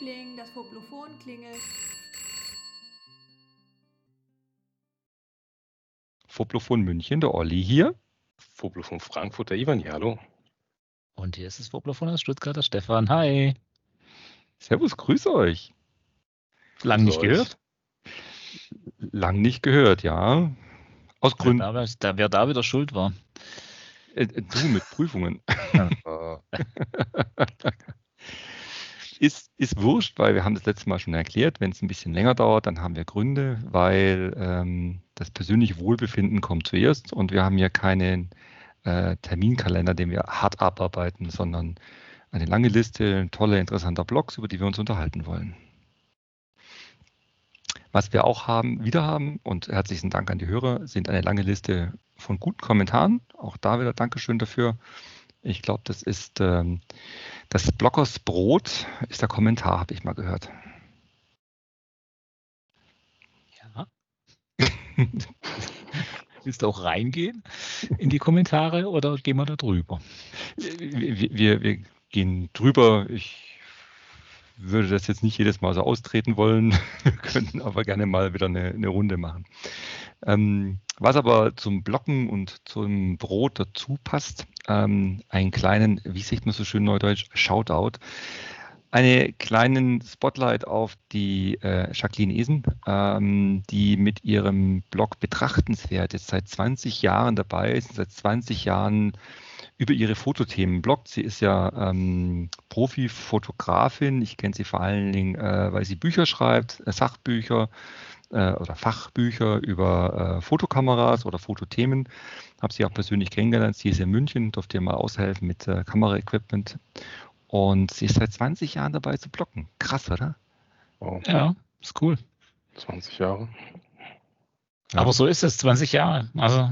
Liebling, das Foblophon klingelt. Foblophon München, der Olli hier. Foblophon Frankfurt, der Ivan hier, hallo. Und hier ist das Foblophon aus Stuttgart, der Stefan. Hi. Servus, grüße euch. Lang nicht gehört? Lang nicht gehört, ja. Aus Gründen. Da, wer, da, wer da wieder schuld war. Äh, du mit Prüfungen. ist, ist wurscht, weil wir haben das letzte Mal schon erklärt, wenn es ein bisschen länger dauert, dann haben wir Gründe, weil ähm, das persönliche Wohlbefinden kommt zuerst und wir haben ja keinen äh, Terminkalender, den wir hart abarbeiten, sondern eine lange Liste toller, interessanter Blogs, über die wir uns unterhalten wollen. Was wir auch haben, wieder haben, und herzlichen Dank an die Hörer, sind eine lange Liste von guten Kommentaren. Auch da wieder Dankeschön dafür. Ich glaube, das ist ähm, das Blockers Brot, ist der Kommentar, habe ich mal gehört. Ja. Willst du auch reingehen in die Kommentare oder gehen wir da drüber? Wir, wir, wir gehen drüber. Ich würde das jetzt nicht jedes Mal so austreten wollen. Wir könnten aber gerne mal wieder eine, eine Runde machen. Ähm, was aber zum Blocken und zum Brot dazu passt, ähm, einen kleinen, wie sagt man so schön neudeutsch, Shoutout. Einen kleinen Spotlight auf die äh, Jacqueline Esen, ähm, die mit ihrem Blog Betrachtenswert jetzt seit 20 Jahren dabei ist, seit 20 Jahren über ihre Fotothemen bloggt. Sie ist ja ähm, Profi-Fotografin. Ich kenne sie vor allen Dingen, äh, weil sie Bücher schreibt, äh, Sachbücher äh, oder Fachbücher über äh, Fotokameras oder Fotothemen. Habe sie auch persönlich kennengelernt. Sie ist in München, durfte ihr mal aushelfen mit äh, Kameraequipment. Und sie ist seit 20 Jahren dabei zu blocken. Krass, oder? Wow. Ja, ist cool. 20 Jahre. Aber so ist es, 20 Jahre. Also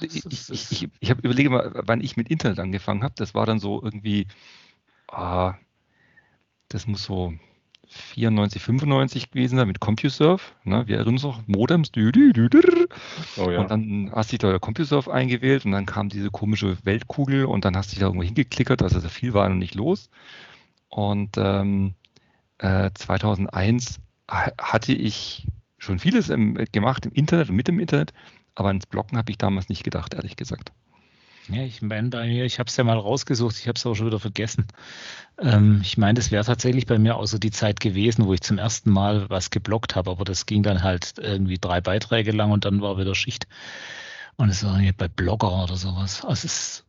ich, ich, ich, ich habe überlege mal, wann ich mit Internet angefangen habe. Das war dann so irgendwie, ah, das muss so 94, 95 gewesen sein mit CompuServe. Ne? Wir erinnern uns noch, Modems. Dü, dü, dü, oh, ja. Und dann hast du da CompuServe eingewählt und dann kam diese komische Weltkugel und dann hast du dich da irgendwo hingeklickert, also so viel war noch nicht los. Und ähm, äh, 2001 hatte ich schon vieles im, gemacht im Internet und mit dem Internet, aber ans Blocken habe ich damals nicht gedacht, ehrlich gesagt. Ja, ich meine bei mir, ich habe es ja mal rausgesucht, ich habe es auch schon wieder vergessen. Ähm, ich meine, das wäre tatsächlich bei mir auch so die Zeit gewesen, wo ich zum ersten Mal was geblockt habe, aber das ging dann halt irgendwie drei Beiträge lang und dann war wieder Schicht. Und es war bei Blogger oder sowas. Also es,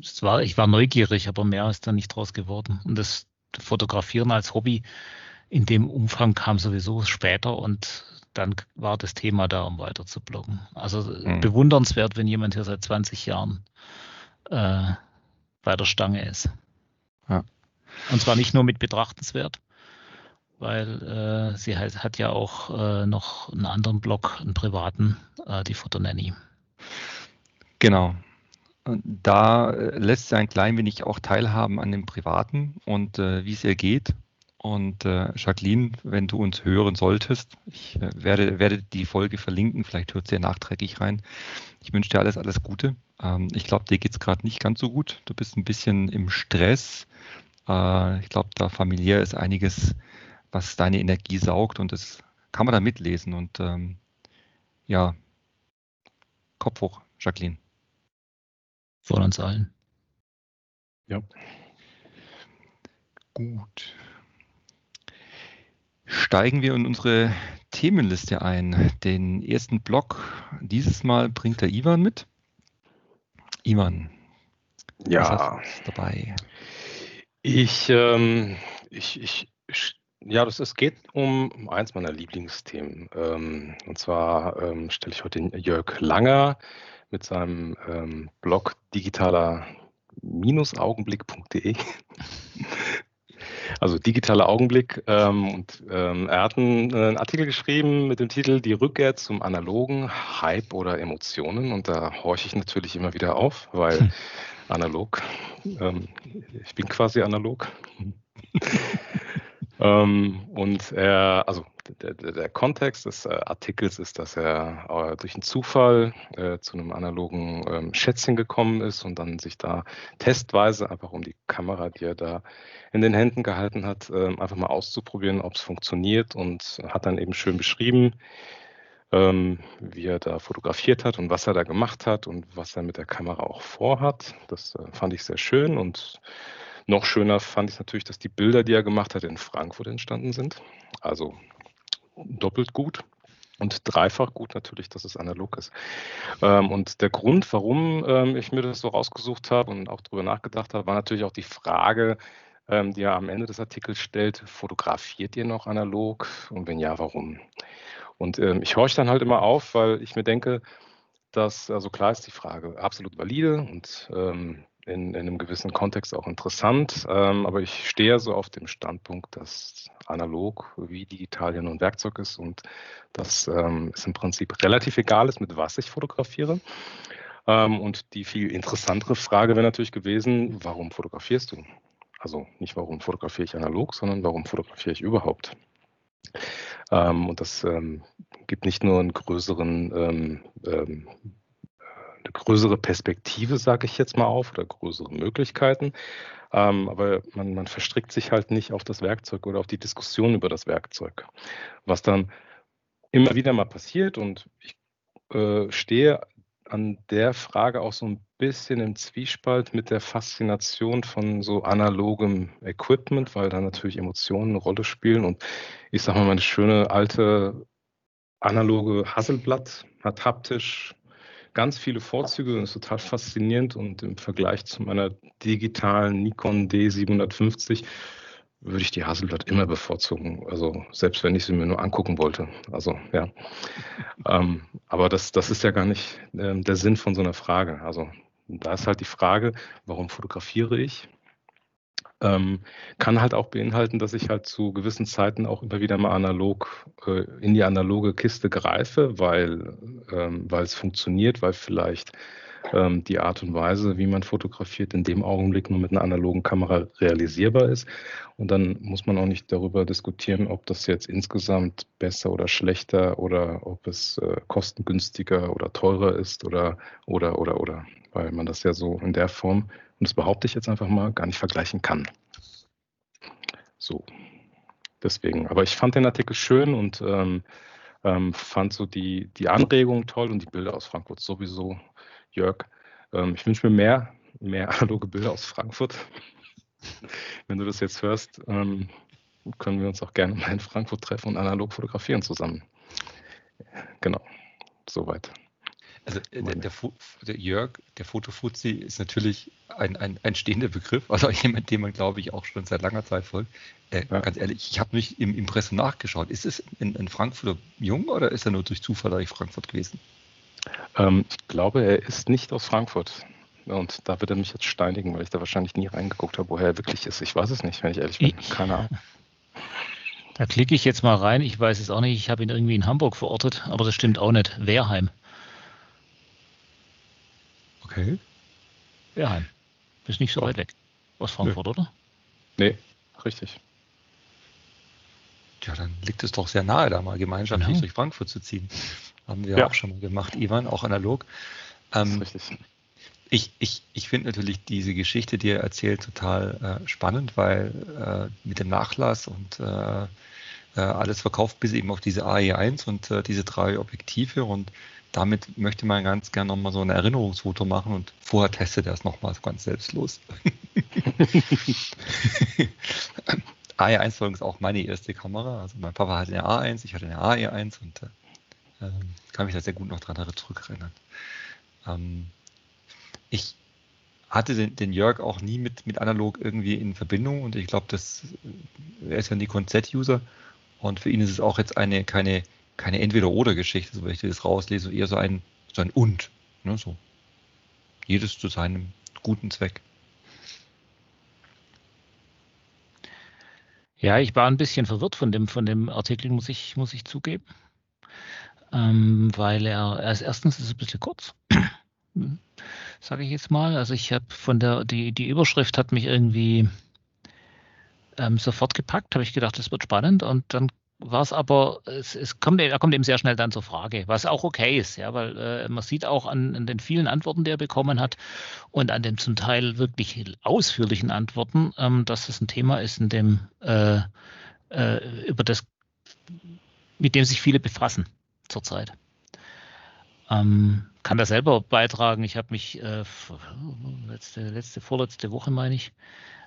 es war, ich war neugierig, aber mehr ist da nicht draus geworden. Und das Fotografieren als Hobby in dem Umfang kam sowieso später und dann war das Thema da, um weiter zu bloggen. Also mhm. bewundernswert, wenn jemand hier seit 20 Jahren äh, bei der Stange ist. Ja. Und zwar nicht nur mit betrachtenswert, weil äh, sie halt, hat ja auch äh, noch einen anderen Blog, einen privaten, äh, die Fotonanny. Genau. Da äh, lässt sie ein klein wenig auch teilhaben an dem Privaten und wie es ihr geht. Und äh, Jacqueline, wenn du uns hören solltest, ich äh, werde, werde die Folge verlinken, vielleicht hört sie ja nachträglich rein. Ich wünsche dir alles, alles Gute. Ähm, ich glaube, dir geht es gerade nicht ganz so gut. Du bist ein bisschen im Stress. Äh, ich glaube, da familiär ist einiges, was deine Energie saugt und das kann man da mitlesen. Und ähm, ja, Kopf hoch, Jacqueline. Von uns allen. Ja. Gut steigen wir in unsere Themenliste ein. Den ersten Block dieses Mal bringt der Ivan mit. Ivan, ja. dabei? Ich, ähm, ich, ich, ja, das, es geht um eins meiner Lieblingsthemen. Ähm, und zwar ähm, stelle ich heute den Jörg Langer mit seinem ähm, Blog digitaler-augenblick.de also digitaler Augenblick. Ähm, und ähm, er hat einen, einen, Artikel geschrieben mit dem Titel Die Rückkehr zum analogen Hype oder Emotionen. Und da horche ich natürlich immer wieder auf, weil hm. analog, ähm, ich bin quasi analog. Ähm, und er, also der, der, Kontext des äh, Artikels ist, dass er äh, durch einen Zufall äh, zu einem analogen ähm, Schätzchen gekommen ist und dann sich da testweise einfach um die Kamera, die er da in den Händen gehalten hat, ähm, einfach mal auszuprobieren, ob es funktioniert und hat dann eben schön beschrieben, ähm, wie er da fotografiert hat und was er da gemacht hat und was er mit der Kamera auch vorhat. Das äh, fand ich sehr schön und noch schöner fand ich natürlich, dass die Bilder, die er gemacht hat, in Frankfurt entstanden sind. Also doppelt gut und dreifach gut natürlich, dass es analog ist. Ähm, und der Grund, warum ähm, ich mir das so rausgesucht habe und auch darüber nachgedacht habe, war natürlich auch die Frage, ähm, die er am Ende des Artikels stellt, fotografiert ihr noch analog und wenn ja, warum? Und ich horche dann halt immer auf, weil ich mir denke, dass, also klar ist die Frage absolut valide und in, in, einem gewissen Kontext auch interessant. Ähm, aber ich stehe so auf dem Standpunkt, dass analog wie digital ja nur ein Werkzeug ist und dass ähm, es im Prinzip relativ egal ist, mit was ich fotografiere. Ähm, und die viel interessantere Frage wäre natürlich gewesen, warum fotografierst du? Also nicht warum fotografiere ich analog, sondern warum fotografiere ich überhaupt? Ähm, und das ähm, gibt nicht nur einen größeren ähm, eine größere Perspektive, sage ich jetzt mal auf, oder größere Möglichkeiten. Ähm, aber man, man verstrickt sich halt nicht auf das Werkzeug oder auf die Diskussion über das Werkzeug. Was dann immer wieder mal passiert und ich äh, stehe an der Frage auch so ein bisschen im Zwiespalt mit der Faszination von so analogem Equipment, weil da natürlich Emotionen eine Rolle spielen. Und ich sage mal, meine schöne alte analoge Hasselblatt hat haptisch ganz viele Vorzüge und ist total faszinierend. Und im Vergleich zu meiner digitalen Nikon D750 würde ich die Hasselblatt immer bevorzugen. Also selbst wenn ich sie mir nur angucken wollte. Also ja. ähm, aber das, das ist ja gar nicht äh, der Sinn von so einer Frage. Also da ist halt die Frage, warum fotografiere ich? Ähm, kann halt auch beinhalten, dass ich halt zu gewissen Zeiten auch immer wieder mal analog äh, in die analoge Kiste greife, weil ähm, weil es funktioniert, weil vielleicht ähm, die Art und Weise, wie man fotografiert, in dem Augenblick nur mit einer analogen Kamera realisierbar ist. Und dann muss man auch nicht darüber diskutieren, ob das jetzt insgesamt besser oder schlechter oder ob es äh, kostengünstiger oder teurer ist oder oder oder oder, weil man das ja so in der Form und das behaupte ich jetzt einfach mal, gar nicht vergleichen kann. So, deswegen. Aber ich fand den Artikel schön und ähm, ähm, fand so die, die Anregung toll und die Bilder aus Frankfurt sowieso, Jörg. Ähm, ich wünsche mir mehr, mehr analoge Bilder aus Frankfurt. Wenn du das jetzt hörst, ähm, können wir uns auch gerne mal in Frankfurt treffen und analog fotografieren zusammen. Genau, soweit. Also äh, der, der, der, Jörg, der Fotofuzzi ist natürlich ein, ein, ein stehender Begriff, also jemand, dem man, glaube ich, auch schon seit langer Zeit folgt. Äh, ja. Ganz ehrlich, ich habe nicht im Impressum nachgeschaut. Ist es ein, ein, Frankfurter Jung oder ist er nur durch Zufall durch Frankfurt gewesen? Ähm, ich glaube, er ist nicht aus Frankfurt. Und da wird er mich jetzt steinigen, weil ich da wahrscheinlich nie reingeguckt habe, woher er wirklich ist. Ich weiß es nicht, wenn ich ehrlich bin. Keine Ahnung. Da klicke ich jetzt mal rein. Ich weiß es auch nicht. Ich habe ihn irgendwie in Hamburg verortet, aber das stimmt auch nicht. Wehrheim. Okay. Wehrheim. Ist nicht so weit weg. Aus Frankfurt, Nö. oder? Nee, richtig. Ja, dann liegt es doch sehr nahe, da mal gemeinschaftlich genau. durch Frankfurt zu ziehen. Haben wir ja. auch schon mal gemacht, Ivan, auch analog. Ähm, richtig. Ich, ich, ich finde natürlich diese Geschichte, die er erzählt, total äh, spannend, weil äh, mit dem Nachlass und äh, äh alles verkauft bis eben auf diese AE1 und äh, diese drei Objektive und damit möchte man ganz gerne nochmal so ein Erinnerungsfoto machen und vorher testet er es nochmal ganz selbstlos. AE1 ist übrigens auch meine erste Kamera. Also mein Papa hatte eine A1, ich hatte eine AE1 und äh, kann mich da sehr gut noch dran zurückerinnern. Ähm, ich hatte den, den, Jörg auch nie mit, mit analog irgendwie in Verbindung und ich glaube, er ist ja Nikon Z-User und für ihn ist es auch jetzt eine keine keine Entweder-Oder-Geschichte, so wenn ich das rauslese, eher so ein, so ein Und. Ne, so. Jedes zu seinem guten Zweck. Ja, ich war ein bisschen verwirrt von dem, von dem Artikel, muss ich, muss ich zugeben. Ähm, weil er, ist erstens ist ein bisschen kurz, sage ich jetzt mal. Also ich habe von der, die, die Überschrift hat mich irgendwie ähm, sofort gepackt, habe ich gedacht, das wird spannend. Und dann war es aber, es, es kommt, er kommt eben sehr schnell dann zur Frage, was auch okay ist, ja, weil äh, man sieht auch an, an, den vielen Antworten, die er bekommen hat und an den zum Teil wirklich ausführlichen Antworten, ähm, dass es ein Thema ist, in dem äh, äh, über das, mit dem sich viele befassen zurzeit. Ähm, kann da selber beitragen. Ich habe mich äh, letzte, letzte, vorletzte Woche, meine ich,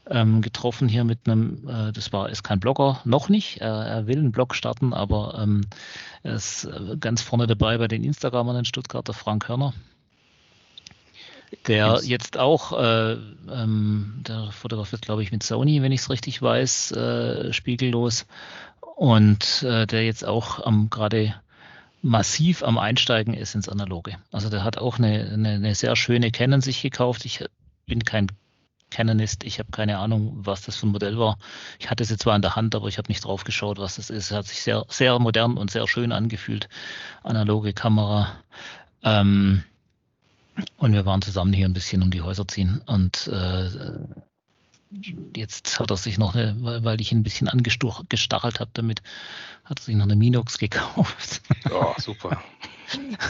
ähm, getroffen hier mit einem, äh, das war, ist kein Blogger, noch nicht. Äh, er will einen Blog starten, aber ähm, er ist äh, ganz vorne dabei bei den Instagramern in Stuttgart, der Frank Hörner. Der jetzt auch, äh, ähm, der fotografiert, glaube ich, mit Sony, wenn ich es richtig weiß, äh, spiegellos. Und der jetzt auch am gerade massiv am Einsteigen ist ins Analoge. Also der hat auch eine, eine, eine sehr schöne Canon sich gekauft. Ich bin kein Canonist. Ich habe keine Ahnung, was das für ein Modell war. Ich hatte sie zwar in der Hand, aber ich habe nicht drauf geschaut, was das ist. Es hat sich sehr, sehr modern und sehr schön angefühlt. Analoge Kamera. Ähm, und wir waren zusammen hier ein bisschen um die Häuser ziehen. Und äh, jetzt hat er sich noch eine, weil ich ihn ein bisschen angestachelt habe damit, hat er sich noch eine Minox gekauft. Ja, oh, super.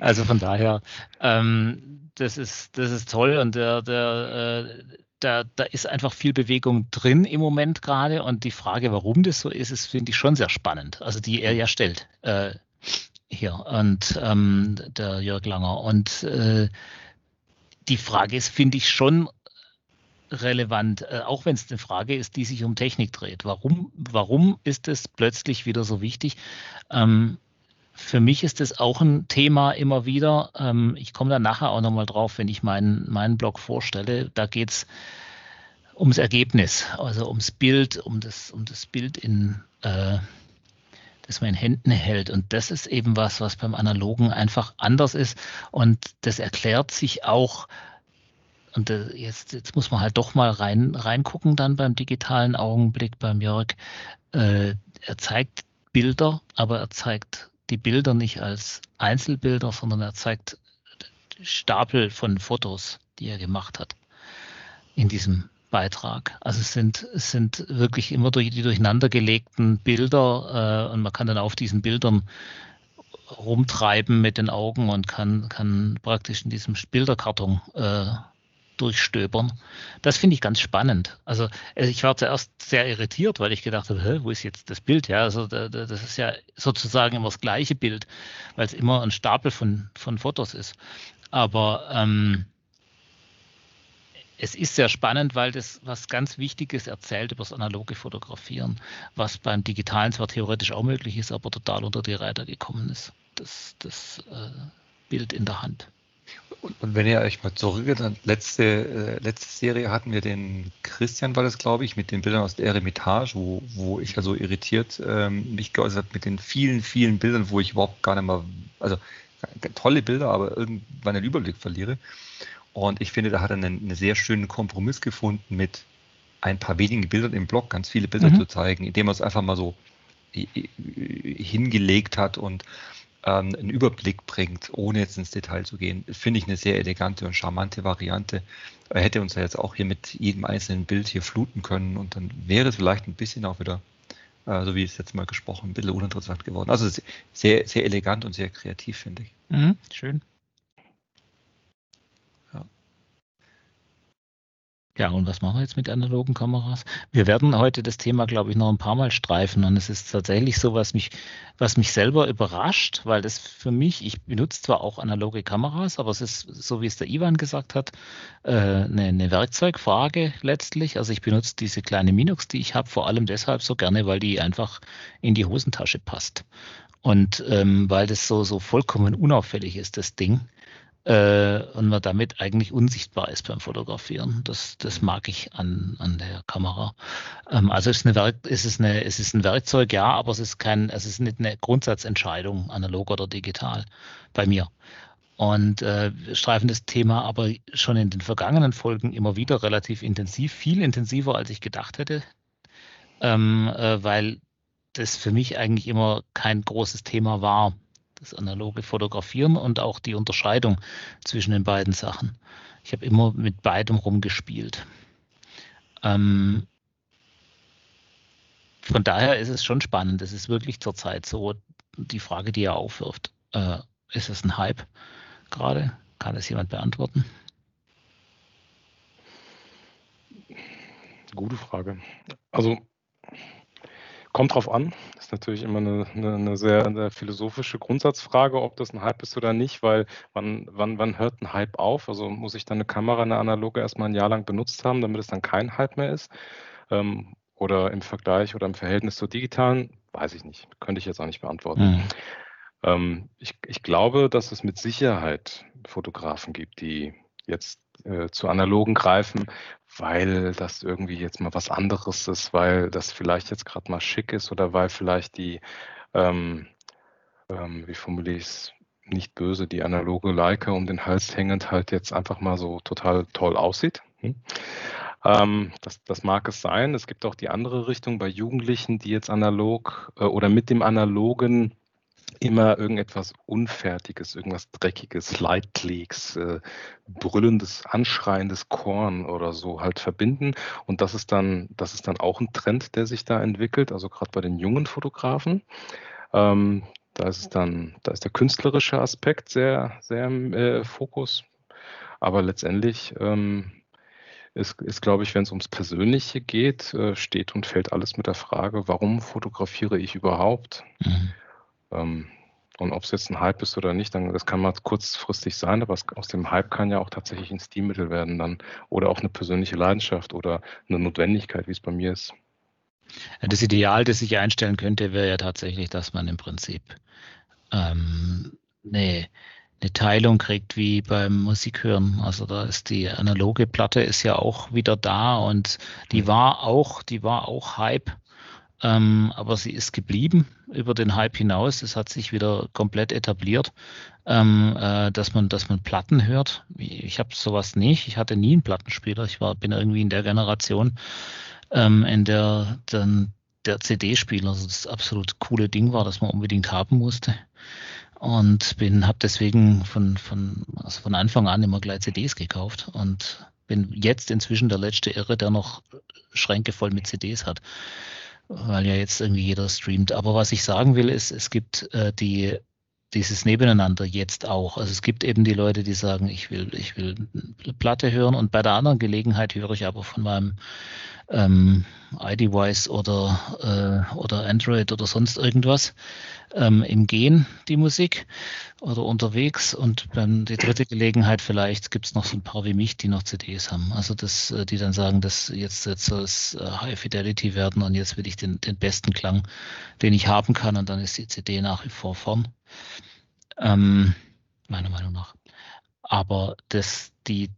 also von daher, ähm, das ist, das ist toll und der, der, äh, da, da ist einfach viel Bewegung drin im Moment gerade und die Frage, warum das so ist, ist, finde ich schon sehr spannend. Also die er ja stellt äh, hier und ähm, der Jörg Langer. Und äh, die Frage ist, finde ich schon relevant, äh, auch wenn es eine Frage ist, die sich um Technik dreht. Warum, warum ist es plötzlich wieder so wichtig? Ähm, für mich ist es auch ein Thema immer wieder. Ähm, ich komme da nachher auch nochmal drauf, wenn ich meinen, meinen Blog vorstelle. Da geht es ums Ergebnis, also ums Bild, um das, um das Bild in äh, das man in Händen hält. Und das ist eben was, was beim Analogen einfach anders ist. Und das erklärt sich auch und äh, jetzt, jetzt muss man halt doch mal rein, reingucken dann beim digitalen Augenblick beim Jörg. Äh, er zeigt Bilder, aber er zeigt die Bilder nicht als Einzelbilder, sondern er zeigt Stapel von Fotos, die er gemacht hat in diesem Beitrag. Also es sind, es sind wirklich immer durch die durcheinandergelegten Bilder äh, und man kann dann auf diesen Bildern rumtreiben mit den Augen und kann, kann praktisch in diesem Bilderkarton äh, durchstöbern. Das finde ich ganz spannend. Also äh, ich war zuerst sehr irritiert, weil ich gedacht habe, wo ist jetzt das Bild? Ja, also das ist ja sozusagen immer das gleiche Bild, weil es immer ein Stapel von, von Fotos ist. Aber ähm, es ist sehr spannend, weil das was ganz Wichtiges erzählt über das analoge Fotografieren, was beim Digitalen zwar theoretisch auch möglich ist, aber total unter die Räder gekommen ist. Das, das äh, Bild in der Hand. Und, und, wenn ihr euch mal zurückgeht, letzte, äh, letzte Serie hatten wir den Christian, war das glaube ich, mit den Bildern aus der Eremitage, wo, wo ich ja so irritiert ähm, mich geäußert habe mit den vielen, vielen Bildern, wo ich überhaupt gar nicht mehr, also tolle Bilder, aber irgendwann den Überblick verliere. Und ich finde, da hat er einen, einen sehr schönen Kompromiss gefunden mit ein paar wenigen Bildern im Blog, ganz viele Bilder mhm. zu zeigen, indem er es einfach mal so hingelegt hat und ähm, einen Überblick bringt, ohne jetzt ins Detail zu gehen, finde ich eine sehr elegante und charmante Variante. Er hätte uns ja jetzt auch hier mit jedem einzelnen Bild hier fluten können und dann wäre es vielleicht ein bisschen auch wieder, äh, so wie es jetzt mal gesprochen, ein bisschen uninteressant geworden. Also sehr, sehr elegant und sehr kreativ, finde ich. Mhm, schön. Ja, und was machen wir jetzt mit analogen Kameras? Wir werden heute das Thema, glaube ich, noch ein paar Mal streifen. Und es ist tatsächlich so, was mich, was mich selber überrascht, weil das für mich, ich benutze zwar auch analoge Kameras, aber es ist, so wie es der Ivan gesagt hat, äh, eine, eine Werkzeugfrage letztlich. Also ich benutze diese kleine Minox, die ich habe, vor allem deshalb so gerne, weil die einfach in die Hosentasche passt. Und ähm, weil das so, so vollkommen unauffällig ist, das Ding äh, und man damit eigentlich unsichtbar ist beim Fotografieren. Das, das mag ich an, an der Kamera. Ähm, also es ist, eine Werk, es, ist es ein Werkzeug, ja, aber es ist kein, es ist nicht eine Grundsatzentscheidung, analog oder digital, bei mir. Und äh, wir streifen das Thema aber schon in den vergangenen Folgen immer wieder relativ intensiv, viel intensiver, als ich gedacht hätte, ähm, äh, weil das für mich eigentlich immer kein großes Thema war das analoge Fotografieren und auch die Unterscheidung zwischen den beiden Sachen. Ich habe immer mit beidem rumgespielt. Ähm, von daher ist es schon spannend. Es ist wirklich zurzeit so die Frage, die er aufwirft. Äh, ist es ein Hype gerade? Kann es jemand beantworten? Gute Frage. Also kommt drauf an. Das ist natürlich immer eine, eine, eine sehr, eine philosophische Grundsatzfrage, ob das ein Hype ist oder nicht, weil wann, wann, wann hört ein Hype auf? Also muss ich dann eine Kamera, eine analoge erstmal ein Jahr lang benutzt haben, damit es dann kein Hype mehr ist? Ähm, oder im Vergleich oder im Verhältnis zur digitalen? Weiß ich nicht. Könnte ich jetzt auch nicht beantworten. Mhm. Ähm, ich, ich glaube, dass es mit Sicherheit Fotografen gibt, die jetzt äh, zu analogen greifen, weil das irgendwie jetzt mal was anderes ist, weil das vielleicht jetzt gerade mal schick ist oder weil vielleicht die, ähm, ähm, wie formuliere ich es, nicht böse, die analoge Leica um den Hals hängend halt jetzt einfach mal so total toll aussieht. Hm? Ähm, das, das mag es sein. Es gibt auch die andere Richtung bei Jugendlichen, die jetzt analog äh, oder mit dem analogen immer irgendetwas Unfertiges, irgendwas Dreckiges, Leitklicks, äh, brüllendes, anschreiendes Korn oder so halt verbinden. Und das ist dann, das ist dann auch ein Trend, der sich da entwickelt, also gerade bei den jungen Fotografen. Ähm, da ist es dann, da ist der künstlerische Aspekt sehr, sehr im äh, Fokus. Aber letztendlich ähm, ist, ist, glaube ich, wenn es ums Persönliche geht, äh, steht und fällt alles mit der Frage, warum fotografiere ich überhaupt? Mhm. Ähm, und ob es jetzt ein Hype ist oder nicht, dann das kann mal kurzfristig sein, aber es, aus dem Hype kann ja auch tatsächlich ein Stilmittel werden dann oder auch eine persönliche Leidenschaft oder eine Notwendigkeit, wie es bei mir ist. Das Ideal, das ich einstellen könnte, wäre ja tatsächlich, dass man im Prinzip ähm, eine, eine Teilung kriegt wie beim Musikhören. Also da ist die analoge Platte ist ja auch wieder da und die mhm. war auch, die war auch Hype ähm, aber sie ist geblieben über den Hype hinaus. Es hat sich wieder komplett etabliert, ähm, äh, dass man, dass man Platten hört. Ich habe sowas nicht. Ich hatte nie einen Plattenspieler. Ich war, bin irgendwie in der Generation, ähm, in der dann der CD-Spieler also das absolut coole Ding war, das man unbedingt haben musste. Und bin, habe deswegen von, von, also von Anfang an immer gleich CDs gekauft und bin jetzt inzwischen der letzte Irre, der noch Schränke voll mit CDs hat weil ja jetzt irgendwie jeder streamt. Aber was ich sagen will, ist, es gibt äh, die dieses Nebeneinander jetzt auch. Also es gibt eben die Leute, die sagen, ich will, ich will Platte hören und bei der anderen Gelegenheit höre ich aber von meinem ähm, iDevice oder, äh, oder Android oder sonst irgendwas ähm, im Gehen die Musik oder unterwegs und dann die dritte Gelegenheit vielleicht gibt es noch so ein paar wie mich, die noch CDs haben. Also das, äh, die dann sagen, dass jetzt, jetzt soll es äh, High Fidelity werden und jetzt will ich den, den besten Klang, den ich haben kann und dann ist die CD nach wie vor vorn. Ähm, meiner Meinung nach. Aber das, die,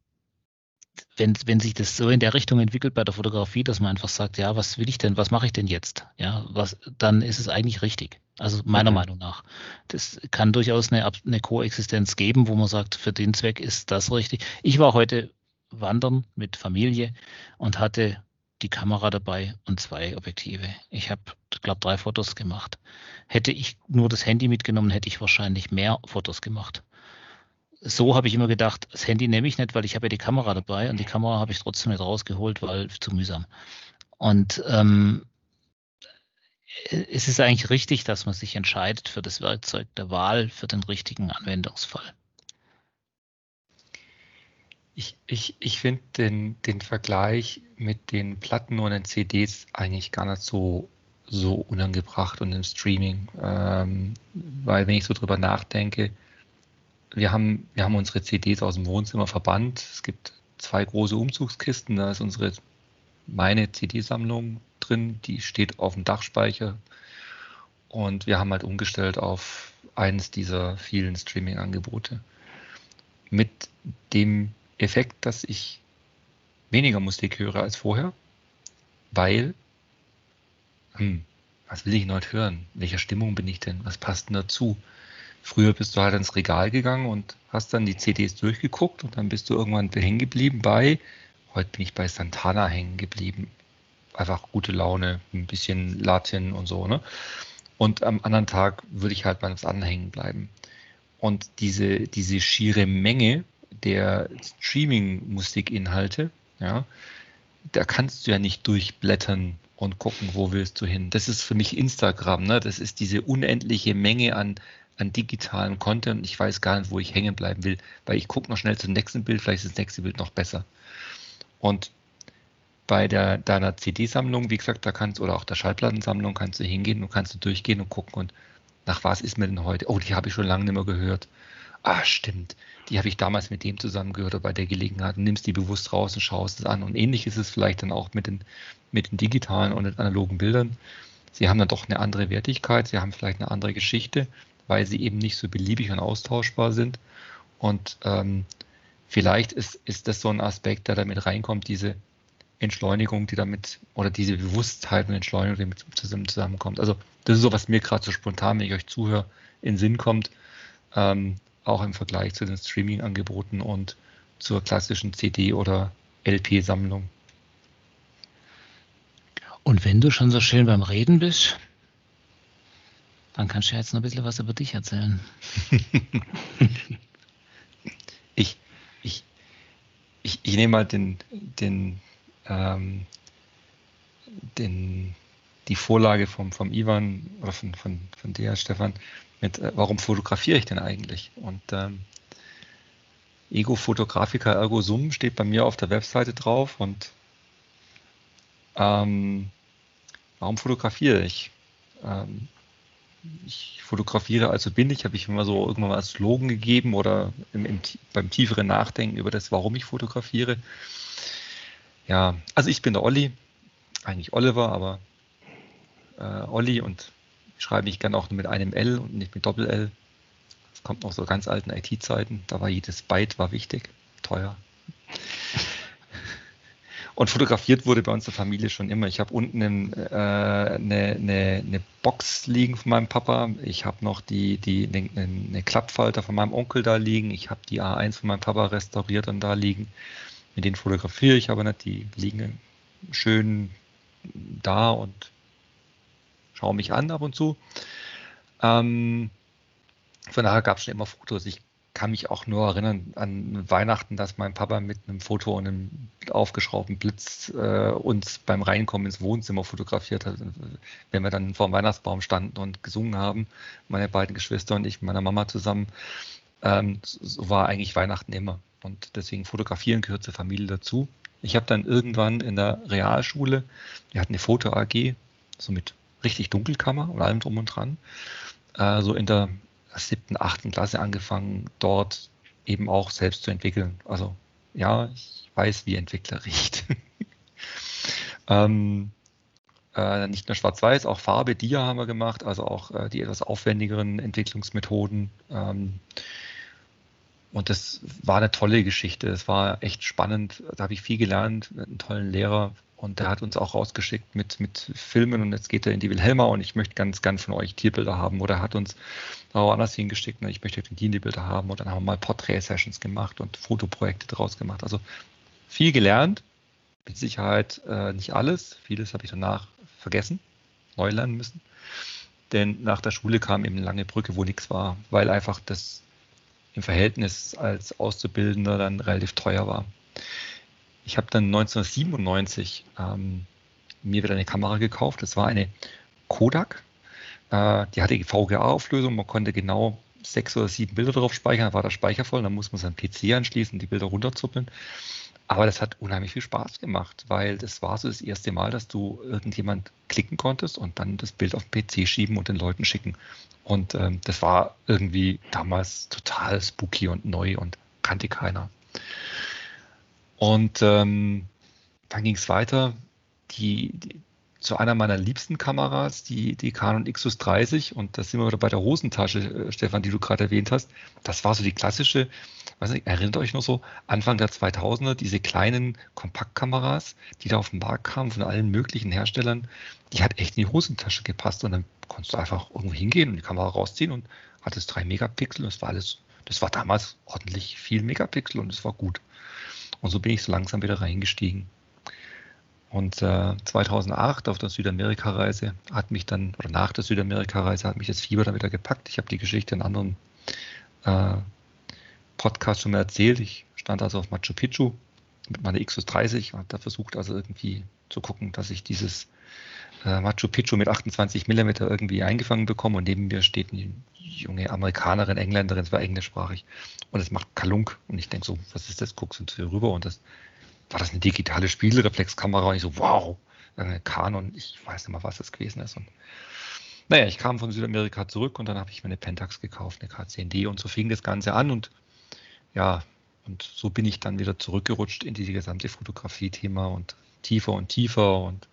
wenn, wenn sich das so in der Richtung entwickelt bei der Fotografie, dass man einfach sagt, ja, was will ich denn, was mache ich denn jetzt? Ja, was, dann ist es eigentlich richtig. Also meiner mhm. Meinung nach. Das kann durchaus eine, eine Koexistenz geben, wo man sagt, für den Zweck ist das richtig. Ich war heute wandern mit Familie und hatte die Kamera dabei und zwei Objektive. Ich habe, glaube drei Fotos gemacht. Hätte ich nur das Handy mitgenommen, hätte ich wahrscheinlich mehr Fotos gemacht. So habe ich immer gedacht, das Handy nehme ich nicht, weil ich habe ja die Kamera dabei und die Kamera habe ich trotzdem nicht rausgeholt, weil zu mühsam. Und ähm, es ist eigentlich richtig, dass man sich entscheidet für das Werkzeug der Wahl, für den richtigen Anwendungsfall. Ich, ich, ich finde den, den Vergleich mit den Platten und den CDs eigentlich gar nicht so, so unangebracht und im Streaming. Ähm, weil wenn ich so drüber nachdenke, wir haben, wir haben unsere CDs aus dem Wohnzimmer verbannt. Es gibt zwei große Umzugskisten, da ist unsere meine CD-Sammlung drin, die steht auf dem Dachspeicher. Und wir haben halt umgestellt auf eines dieser vielen Streaming-Angebote. Mit dem Effekt, dass ich weniger Musik höre als vorher, weil, hm, was will ich denn heute hören? Welcher Stimmung bin ich denn? Was passt denn dazu? Früher bist du halt ins Regal gegangen und hast dann die CDs durchgeguckt und dann bist du irgendwann hängen geblieben bei, heute bin ich bei Santana hängen geblieben. Einfach gute Laune, ein bisschen Latin und so, ne? Und am anderen Tag würde ich halt bei was anderem hängen bleiben. Und diese, diese schiere Menge der Streaming-Musikinhalte, ja, da kannst du ja nicht durchblättern und gucken, wo willst du hin. Das ist für mich Instagram, ne? Das ist diese unendliche Menge an, an digitalem Content. Ich weiß gar nicht, wo ich hängen bleiben will, weil ich gucke noch schnell zum nächsten Bild, vielleicht ist das nächste Bild noch besser. Und bei der, deiner CD-Sammlung, wie gesagt, da kannst oder auch der Schallplattensammlung kannst du hingehen und kannst du durchgehen und gucken und nach was ist mir denn heute? Oh, die habe ich schon lange nicht mehr gehört. Ah, stimmt. Die habe ich damals mit dem zusammen gehört oder bei der Gelegenheit und nimmst die bewusst raus und schaust es an. Und ähnlich ist es vielleicht dann auch mit den, mit den digitalen und den analogen Bildern. Sie haben dann doch eine andere Wertigkeit, sie haben vielleicht eine andere Geschichte, weil sie eben nicht so beliebig und austauschbar sind. Und ähm, vielleicht ist, ist das so ein Aspekt, der damit reinkommt, diese Entschleunigung, die damit, oder diese Bewusstheit und Entschleunigung, die mit zusammen zusammenkommt. Also das ist so, was mir gerade so spontan, wenn ich euch zuhöre, in Sinn kommt, ähm, auch im Vergleich zu den Streaming-Angeboten und zur klassischen CD- oder LP-Sammlung. Und wenn du schon so schön beim Reden bist, dann kannst du jetzt noch ein bisschen was über dich erzählen. ich, ich, ich, ich nehme mal den, den, ähm, den, die Vorlage vom, vom Ivan oder von, von, von dir, Stefan, mit äh, warum fotografiere ich denn eigentlich? Und ähm, Ego Fotografica Ergo Sum steht bei mir auf der Webseite drauf und ähm, warum fotografiere ich? Ähm, ich fotografiere also bin ich, habe ich immer so irgendwann mal als Slogan gegeben oder im, im, beim tieferen Nachdenken über das, warum ich fotografiere. Ja, also ich bin der Olli, eigentlich Oliver, aber äh, Olli und schreibe mich gerne auch mit einem L und nicht mit Doppel-L. Das kommt noch so ganz alten IT-Zeiten, da war jedes Byte war wichtig, teuer. Und fotografiert wurde bei uns der Familie schon immer. Ich habe unten äh, eine, eine, eine, Box liegen von meinem Papa. Ich habe noch die, die, eine, eine Klappfalter von meinem Onkel da liegen. Ich habe die A1 von meinem Papa restauriert und da liegen. Mit denen fotografiere ich aber nicht. Die liegen schön da und schaue mich an ab und zu. Ähm, von daher gab es schon immer Fotos. Ich kann mich auch nur erinnern an Weihnachten, dass mein Papa mit einem Foto und einem aufgeschraubten Blitz äh, uns beim Reinkommen ins Wohnzimmer fotografiert hat, wenn wir dann vor dem Weihnachtsbaum standen und gesungen haben, meine beiden Geschwister und ich mit meiner Mama zusammen. Ähm, so war eigentlich Weihnachten immer. Und deswegen fotografieren gehört zur Familie dazu. Ich habe dann irgendwann in der Realschule, wir hatten eine Foto AG, so mit richtig Dunkelkammer und allem drum und dran. Äh, so in der siebten, achten Klasse angefangen, dort eben auch selbst zu entwickeln. Also ja, ich weiß, wie Entwickler riecht. ähm, äh, nicht nur Schwarz-Weiß, auch Farbe, Dia haben wir gemacht, also auch äh, die etwas aufwendigeren Entwicklungsmethoden. Ähm, und das war eine tolle Geschichte. Es war echt spannend. Da habe ich viel gelernt, mit einem tollen Lehrer, und der hat uns auch rausgeschickt mit, mit Filmen und jetzt geht er in die Wilhelma und ich möchte ganz, ganz von euch Tierbilder haben. Oder er hat uns auch anders hingeschickt und ich möchte die, die Bilder haben. Und dann haben wir mal Porträt-Sessions gemacht und Fotoprojekte draus gemacht. Also viel gelernt, mit Sicherheit äh, nicht alles. Vieles habe ich danach vergessen, neu lernen müssen. Denn nach der Schule kam eben eine lange Brücke, wo nichts war, weil einfach das im Verhältnis als Auszubildender dann relativ teuer war. Ich habe dann 1997 ähm, mir wieder eine Kamera gekauft. Das war eine Kodak. Äh, die hatte VGA-Auflösung. Man konnte genau sechs oder sieben Bilder drauf speichern. Da war der Speicher voll. Dann muss man seinen PC anschließen, die Bilder runterzuppeln. Aber das hat unheimlich viel Spaß gemacht, weil das war so das erste Mal, dass du irgendjemand klicken konntest und dann das Bild auf den PC schieben und den Leuten schicken. Und ähm, das war irgendwie damals total spooky und neu und kannte keiner. Und ähm, dann ging es weiter. Die, die, zu einer meiner liebsten Kameras, die, die Canon Xus 30, und da sind wir wieder bei der Hosentasche, äh, Stefan, die du gerade erwähnt hast. Das war so die klassische, weiß nicht, erinnert euch noch so, Anfang der 2000er, diese kleinen Kompaktkameras, die da auf den Markt kamen von allen möglichen Herstellern, die hat echt in die Hosentasche gepasst und dann konntest du einfach irgendwo hingehen und die Kamera rausziehen und hattest drei Megapixel und das war alles, das war damals ordentlich viel Megapixel und es war gut. Und so bin ich so langsam wieder reingestiegen. Und äh, 2008 auf der Südamerika-Reise hat mich dann, oder nach der Südamerika-Reise hat mich das Fieber dann wieder gepackt. Ich habe die Geschichte in anderen äh, Podcasts schon mal erzählt. Ich stand also auf Machu Picchu mit meiner Xus 30 und habe da versucht, also irgendwie zu gucken, dass ich dieses äh, Machu Picchu mit 28 mm irgendwie eingefangen bekomme und neben mir steht eine junge Amerikanerin, Engländerin, es war englischsprachig und es macht Kalunk und ich denke so, was ist das? Guckst du zu ihr rüber und das war das eine digitale Spielreflexkamera und ich so, wow, eine Canon, ich weiß nicht mal, was das gewesen ist und naja, ich kam von Südamerika zurück und dann habe ich mir eine Pentax gekauft, eine K10D und so fing das Ganze an und ja, und so bin ich dann wieder zurückgerutscht in diese gesamte Fotografie-Thema und tiefer und tiefer und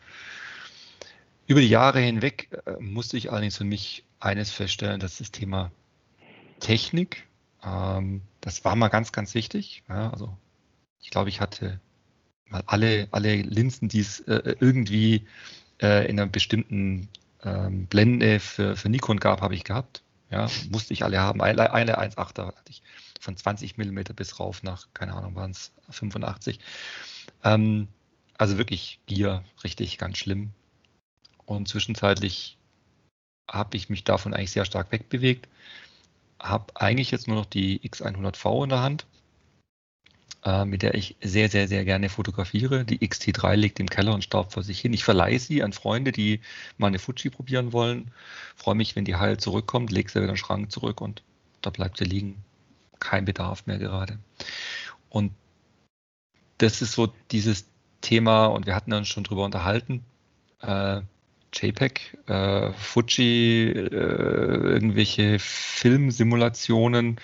über die Jahre hinweg äh, musste ich allerdings für mich eines feststellen, dass das Thema Technik, ähm, das war mal ganz, ganz wichtig. Ja, also ich glaube, ich hatte mal alle, alle Linsen, die es äh, irgendwie äh, in einer bestimmten ähm, Blende für, für Nikon gab, habe ich gehabt. Ja, musste ich alle haben. Eine, eine 1.8er hatte ich von 20 mm bis rauf nach, keine Ahnung, waren es 85. Ähm, also wirklich Gier, richtig ganz schlimm. Und zwischenzeitlich habe ich mich davon eigentlich sehr stark wegbewegt. Habe eigentlich jetzt nur noch die X100V in der Hand äh, mit der ich sehr, sehr, sehr gerne fotografiere. Die XT3 liegt im Keller und staubt vor sich hin. Ich verleihe sie an Freunde, die mal eine Fuji probieren wollen. Freue mich, wenn die heil zurückkommt, lege sie wieder in den Schrank zurück und da bleibt sie liegen. Kein Bedarf mehr gerade. Und das ist so dieses Thema, und wir hatten uns schon drüber unterhalten. Äh, JPEG, äh, Fuji, äh, irgendwelche Filmsimulationen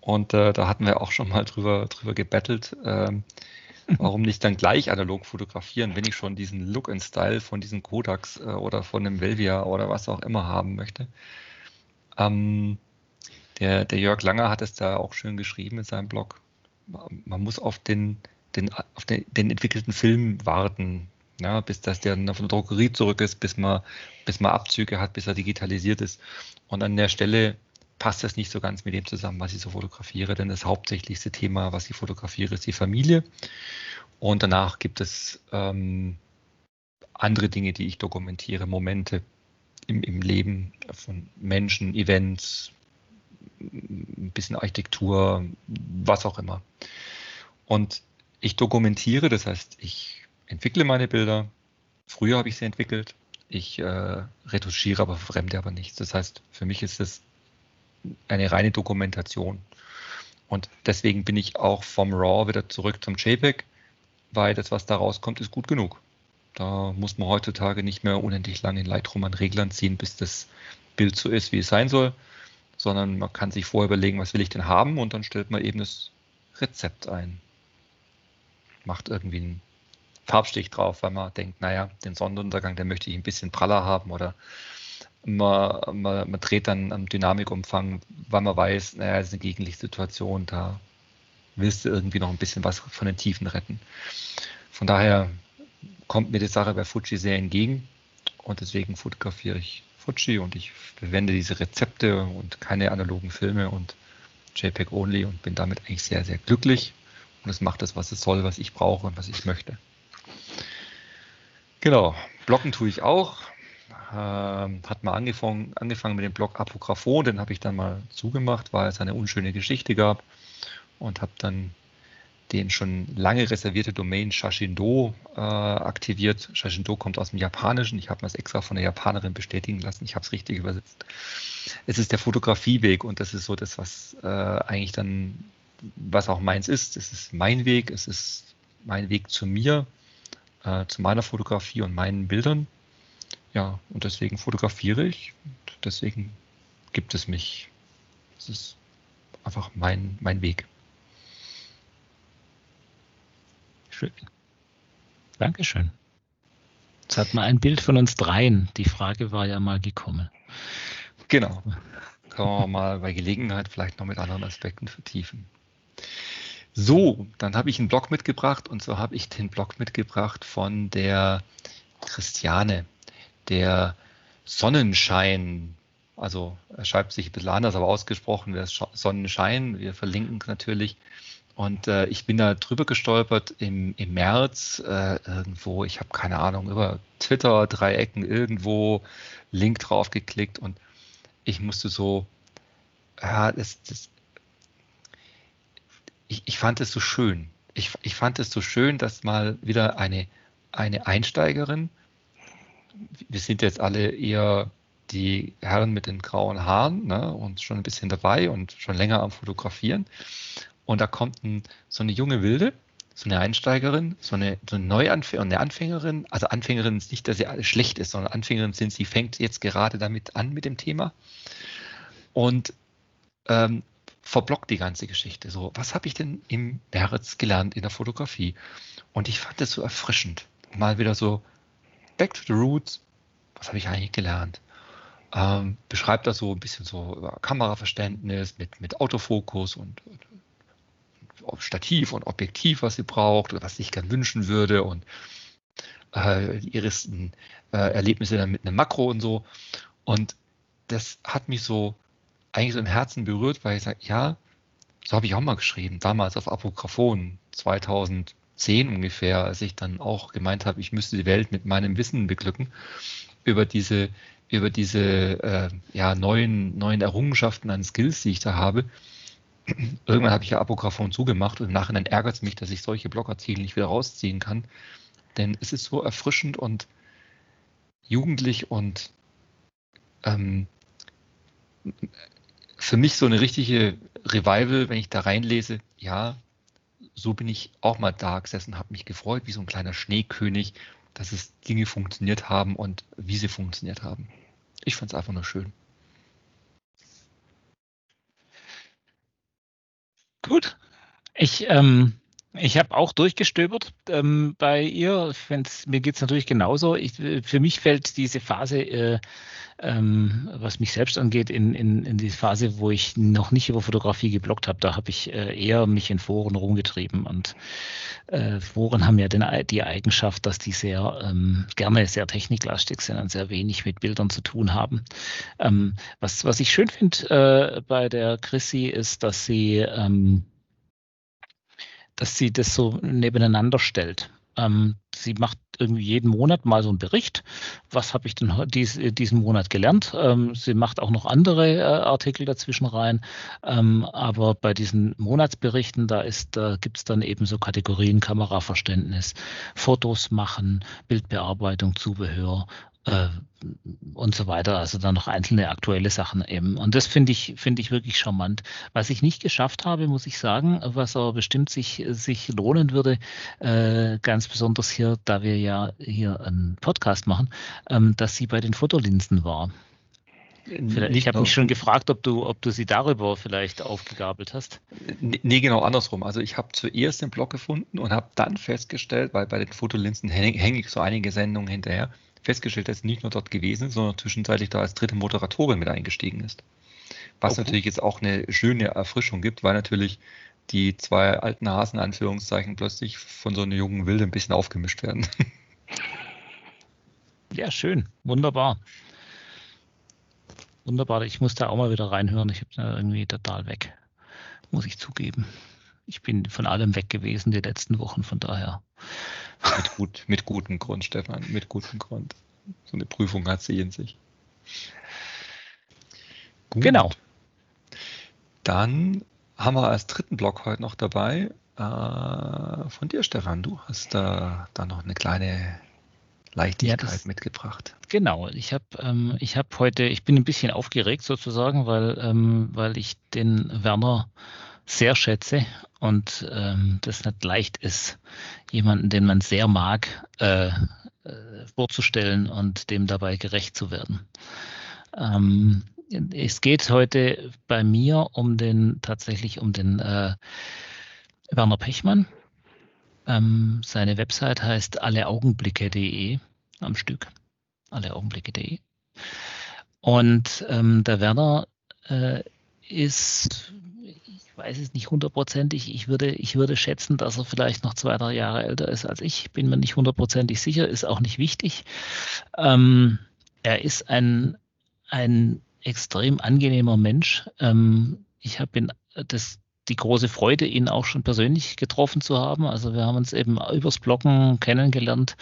und äh, da hatten wir auch schon mal drüber, drüber gebettelt. Ähm, warum nicht dann gleich analog fotografieren, wenn ich schon diesen Look and Style von diesen Kodaks äh, oder von dem Velvia oder was auch immer haben möchte. Ähm, der, der Jörg Langer hat es da auch schön geschrieben in seinem Blog. Man muss auf den, den, auf den, den entwickelten Film warten, ja, bis das der von der Drogerie zurück ist, bis man, bis man Abzüge hat, bis er digitalisiert ist. Und an der Stelle passt das nicht so ganz mit dem zusammen, was ich so fotografiere, denn das hauptsächlichste Thema, was ich fotografiere, ist die Familie. Und danach gibt es ähm, andere Dinge, die ich dokumentiere, Momente im, im Leben von Menschen, Events, ein bisschen Architektur, was auch immer. Und ich dokumentiere, das heißt, ich entwickle meine Bilder. Früher habe ich sie entwickelt. Ich äh, retuschiere aber fremde aber nichts. Das heißt, für mich ist es eine reine Dokumentation. Und deswegen bin ich auch vom RAW wieder zurück zum JPEG, weil das, was da rauskommt, ist gut genug. Da muss man heutzutage nicht mehr unendlich lange in Lightroom an Reglern ziehen, bis das Bild so ist, wie es sein soll, sondern man kann sich vorher überlegen, was will ich denn haben und dann stellt man eben das Rezept ein. Macht irgendwie einen Farbstich drauf, weil man denkt, naja, den Sonnenuntergang, den möchte ich ein bisschen praller haben oder man, man, man dreht dann am Dynamikumfang, weil man weiß, naja, es ist eine Gegenlichtsituation, da willst du irgendwie noch ein bisschen was von den Tiefen retten. Von daher kommt mir die Sache bei Fuji sehr entgegen und deswegen fotografiere ich Fuji und ich verwende diese Rezepte und keine analogen Filme und JPEG only und bin damit eigentlich sehr, sehr glücklich und es macht das, was es soll, was ich brauche und was ich möchte. Genau, blocken tue ich auch ähm, hat mal angefangen, angefangen mit dem Blog Apographon, den habe ich dann mal zugemacht, weil es eine unschöne Geschichte gab und habe dann den schon lange reservierte Domain Shashindo äh, aktiviert. Shashindo kommt aus dem Japanischen. Ich habe das extra von der Japanerin bestätigen lassen. Ich habe es richtig übersetzt. Es ist der Fotografieweg und das ist so das, was äh, eigentlich dann, was auch meins ist. Es ist mein Weg, es ist mein Weg zu mir, äh, zu meiner Fotografie und meinen Bildern ja, und deswegen fotografiere ich. Und deswegen gibt es mich. Das ist einfach mein, mein Weg. Schön. Dankeschön. Jetzt hat man ein Bild von uns dreien. Die Frage war ja mal gekommen. Genau. Können wir mal bei Gelegenheit vielleicht noch mit anderen Aspekten vertiefen. So, dann habe ich einen Blog mitgebracht und so habe ich den Blog mitgebracht von der Christiane der Sonnenschein, also er schreibt sich ein bisschen anders, aber ausgesprochen, der Sonnenschein, wir verlinken natürlich. Und äh, ich bin da drüber gestolpert im, im März äh, irgendwo, ich habe keine Ahnung, über Twitter, Dreiecken irgendwo, Link drauf geklickt und ich musste so, ja, das, das, ich, ich fand es so schön, ich, ich fand es so schön, dass mal wieder eine, eine Einsteigerin, wir sind jetzt alle eher die Herren mit den grauen Haaren ne, und schon ein bisschen dabei und schon länger am Fotografieren. Und da kommt ein, so eine junge Wilde, so eine Einsteigerin, so eine, so eine Neuanfängerin, eine Anfängerin. Also Anfängerin ist nicht, dass sie alles schlecht ist, sondern Anfängerin sind, sie fängt jetzt gerade damit an mit dem Thema und ähm, verblockt die ganze Geschichte. So, was habe ich denn im März gelernt in der Fotografie? Und ich fand es so erfrischend. Mal wieder so back to the roots. Was habe ich eigentlich gelernt? Ähm, beschreibt das so ein bisschen so Kameraverständnis mit, mit Autofokus und, und Stativ und Objektiv, was sie braucht oder was sich gern wünschen würde und äh, ihre äh, Erlebnisse dann mit einem Makro und so. Und das hat mich so eigentlich so im Herzen berührt, weil ich sage, ja, so habe ich auch mal geschrieben, damals auf Apographon 2010 ungefähr, als ich dann auch gemeint habe, ich müsste die Welt mit meinem Wissen beglücken über diese über diese äh, ja, neuen, neuen Errungenschaften an Skills, die ich da habe. Irgendwann habe ich ja Apographon zugemacht und im Nachhinein ärgert es mich, dass ich solche Blogartikel nicht wieder rausziehen kann. Denn es ist so erfrischend und jugendlich und ähm, für mich so eine richtige Revival, wenn ich da reinlese, ja, so bin ich auch mal da gesessen, habe mich gefreut, wie so ein kleiner Schneekönig, dass es Dinge funktioniert haben und wie sie funktioniert haben. Ich fand es einfach nur schön. Gut. Ich ähm, ich habe auch durchgestöbert ähm, bei ihr. Mir geht es natürlich genauso. Ich, für mich fällt diese Phase, äh, ähm, was mich selbst angeht, in, in, in die Phase, wo ich noch nicht über Fotografie geblockt habe. Da habe ich äh, eher mich in Foren rumgetrieben. Und äh, Foren haben ja den, die Eigenschaft, dass die sehr ähm, gerne sehr techniklastig sind und sehr wenig mit Bildern zu tun haben. Ähm, was, was ich schön finde äh, bei der Chrissy ist, dass sie ähm, dass sie das so nebeneinander stellt. Ähm, sie macht irgendwie jeden Monat mal so einen Bericht. Was habe ich denn dies, diesen Monat gelernt? Ähm, sie macht auch noch andere äh, Artikel dazwischen rein. Ähm, aber bei diesen Monatsberichten, da da gibt es dann eben so Kategorien Kameraverständnis, Fotos machen, Bildbearbeitung, Zubehör, äh, und so weiter. Also dann noch einzelne aktuelle Sachen eben. Und das finde ich, finde ich wirklich charmant. Was ich nicht geschafft habe, muss ich sagen, was aber bestimmt sich, sich lohnen würde, äh, ganz besonders hier, da wir ja hier einen Podcast machen, ähm, dass sie bei den Fotolinsen war. Vielleicht, ich habe mich schon gefragt, ob du, ob du sie darüber vielleicht aufgegabelt hast. Nee, genau andersrum. Also ich habe zuerst den Blog gefunden und habe dann festgestellt, weil bei den Fotolinsen hänge häng ich so einige Sendungen hinterher, festgestellt, dass sie nicht nur dort gewesen ist, sondern zwischenzeitlich da als dritte Moderatorin mit eingestiegen ist. Was okay. natürlich jetzt auch eine schöne Erfrischung gibt, weil natürlich die zwei alten Hasen, Anführungszeichen, plötzlich von so einer jungen Wilde ein bisschen aufgemischt werden. Ja, schön. Wunderbar. Wunderbar. Ich muss da auch mal wieder reinhören. Ich bin irgendwie total weg. Muss ich zugeben. Ich bin von allem weg gewesen die letzten Wochen, von daher. Mit, gut, mit gutem Grund, Stefan, mit gutem Grund. So eine Prüfung hat sie in sich. Gut. Genau. Dann haben wir als dritten Block heute noch dabei äh, von dir, Stefan. Du hast da, da noch eine kleine Leichtigkeit ja, das, mitgebracht. Genau, ich habe ähm, ich hab heute, ich bin ein bisschen aufgeregt sozusagen, weil, ähm, weil ich den Werner sehr schätze und ähm, das nicht leicht ist, jemanden, den man sehr mag, äh, äh, vorzustellen und dem dabei gerecht zu werden. Ähm, es geht heute bei mir um den tatsächlich um den äh, Werner Pechmann. Ähm, seine Website heißt alleaugenblicke.de am Stück. Alleaugenblicke.de. Und ähm, der Werner äh, ist weiß es nicht hundertprozentig. Ich würde, ich würde schätzen, dass er vielleicht noch zwei, drei Jahre älter ist als ich. Bin mir nicht hundertprozentig sicher, ist auch nicht wichtig. Ähm, er ist ein, ein extrem angenehmer Mensch. Ähm, ich habe ihn das die große Freude, ihn auch schon persönlich getroffen zu haben. Also wir haben uns eben übers Bloggen kennengelernt,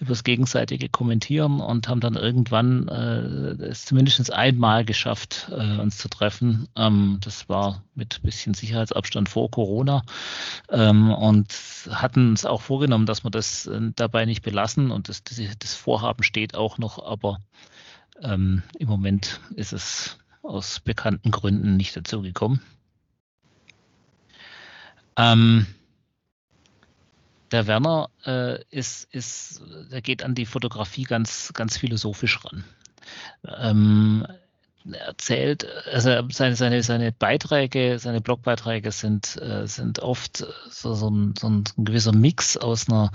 übers gegenseitige Kommentieren und haben dann irgendwann äh, es zumindest einmal geschafft, äh, uns zu treffen. Ähm, das war mit bisschen Sicherheitsabstand vor Corona ähm, und hatten uns auch vorgenommen, dass wir das äh, dabei nicht belassen und das, das Vorhaben steht auch noch, aber ähm, im Moment ist es aus bekannten Gründen nicht dazu gekommen. Ähm, der Werner äh, ist, ist, der geht an die Fotografie ganz, ganz philosophisch ran. Ähm, erzählt, also seine, seine, seine Beiträge, seine Blogbeiträge sind, äh, sind oft so, so, ein, so ein gewisser Mix aus einer,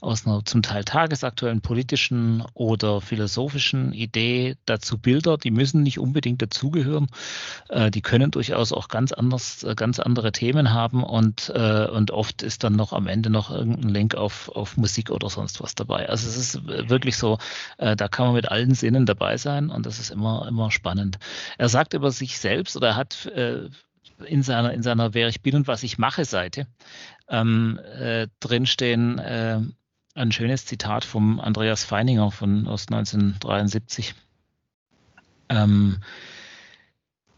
aus einer zum Teil tagesaktuellen politischen oder philosophischen Idee, dazu Bilder, die müssen nicht unbedingt dazugehören, äh, die können durchaus auch ganz anders, äh, ganz andere Themen haben und, und oft ist dann noch am Ende noch irgendein Link auf, auf Musik oder sonst was dabei. Also es ist wirklich so, da kann man mit allen Sinnen dabei sein und das ist immer, immer spannend. Er sagt über sich selbst oder er hat äh, in seiner, in seiner Wer ich bin und was ich mache Seite ähm, äh, drinstehen äh, ein schönes Zitat vom Andreas Feininger von aus 1973. Ähm,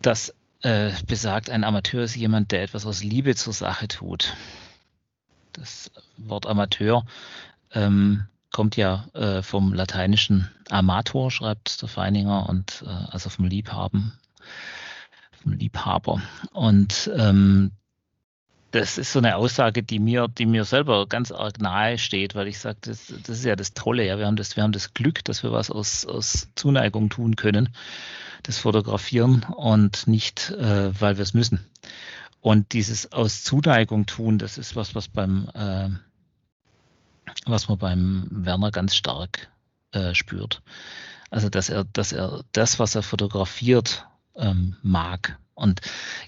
das äh, besagt, ein Amateur ist jemand, der etwas aus Liebe zur Sache tut. Das Wort Amateur ähm, kommt ja äh, vom lateinischen Amator, schreibt der Feininger, und äh, also vom Liebhaben, vom Liebhaber. Und ähm, das ist so eine Aussage, die mir, die mir selber ganz arg nahe steht, weil ich sage, das, das ist ja das Tolle, ja. Wir haben das, wir haben das Glück, dass wir was aus, aus Zuneigung tun können, das Fotografieren und nicht, äh, weil wir es müssen. Und dieses aus Zuneigung tun, das ist was, was beim äh, was man beim Werner ganz stark äh, spürt. Also dass er, dass er das, was er fotografiert, ähm, mag. Und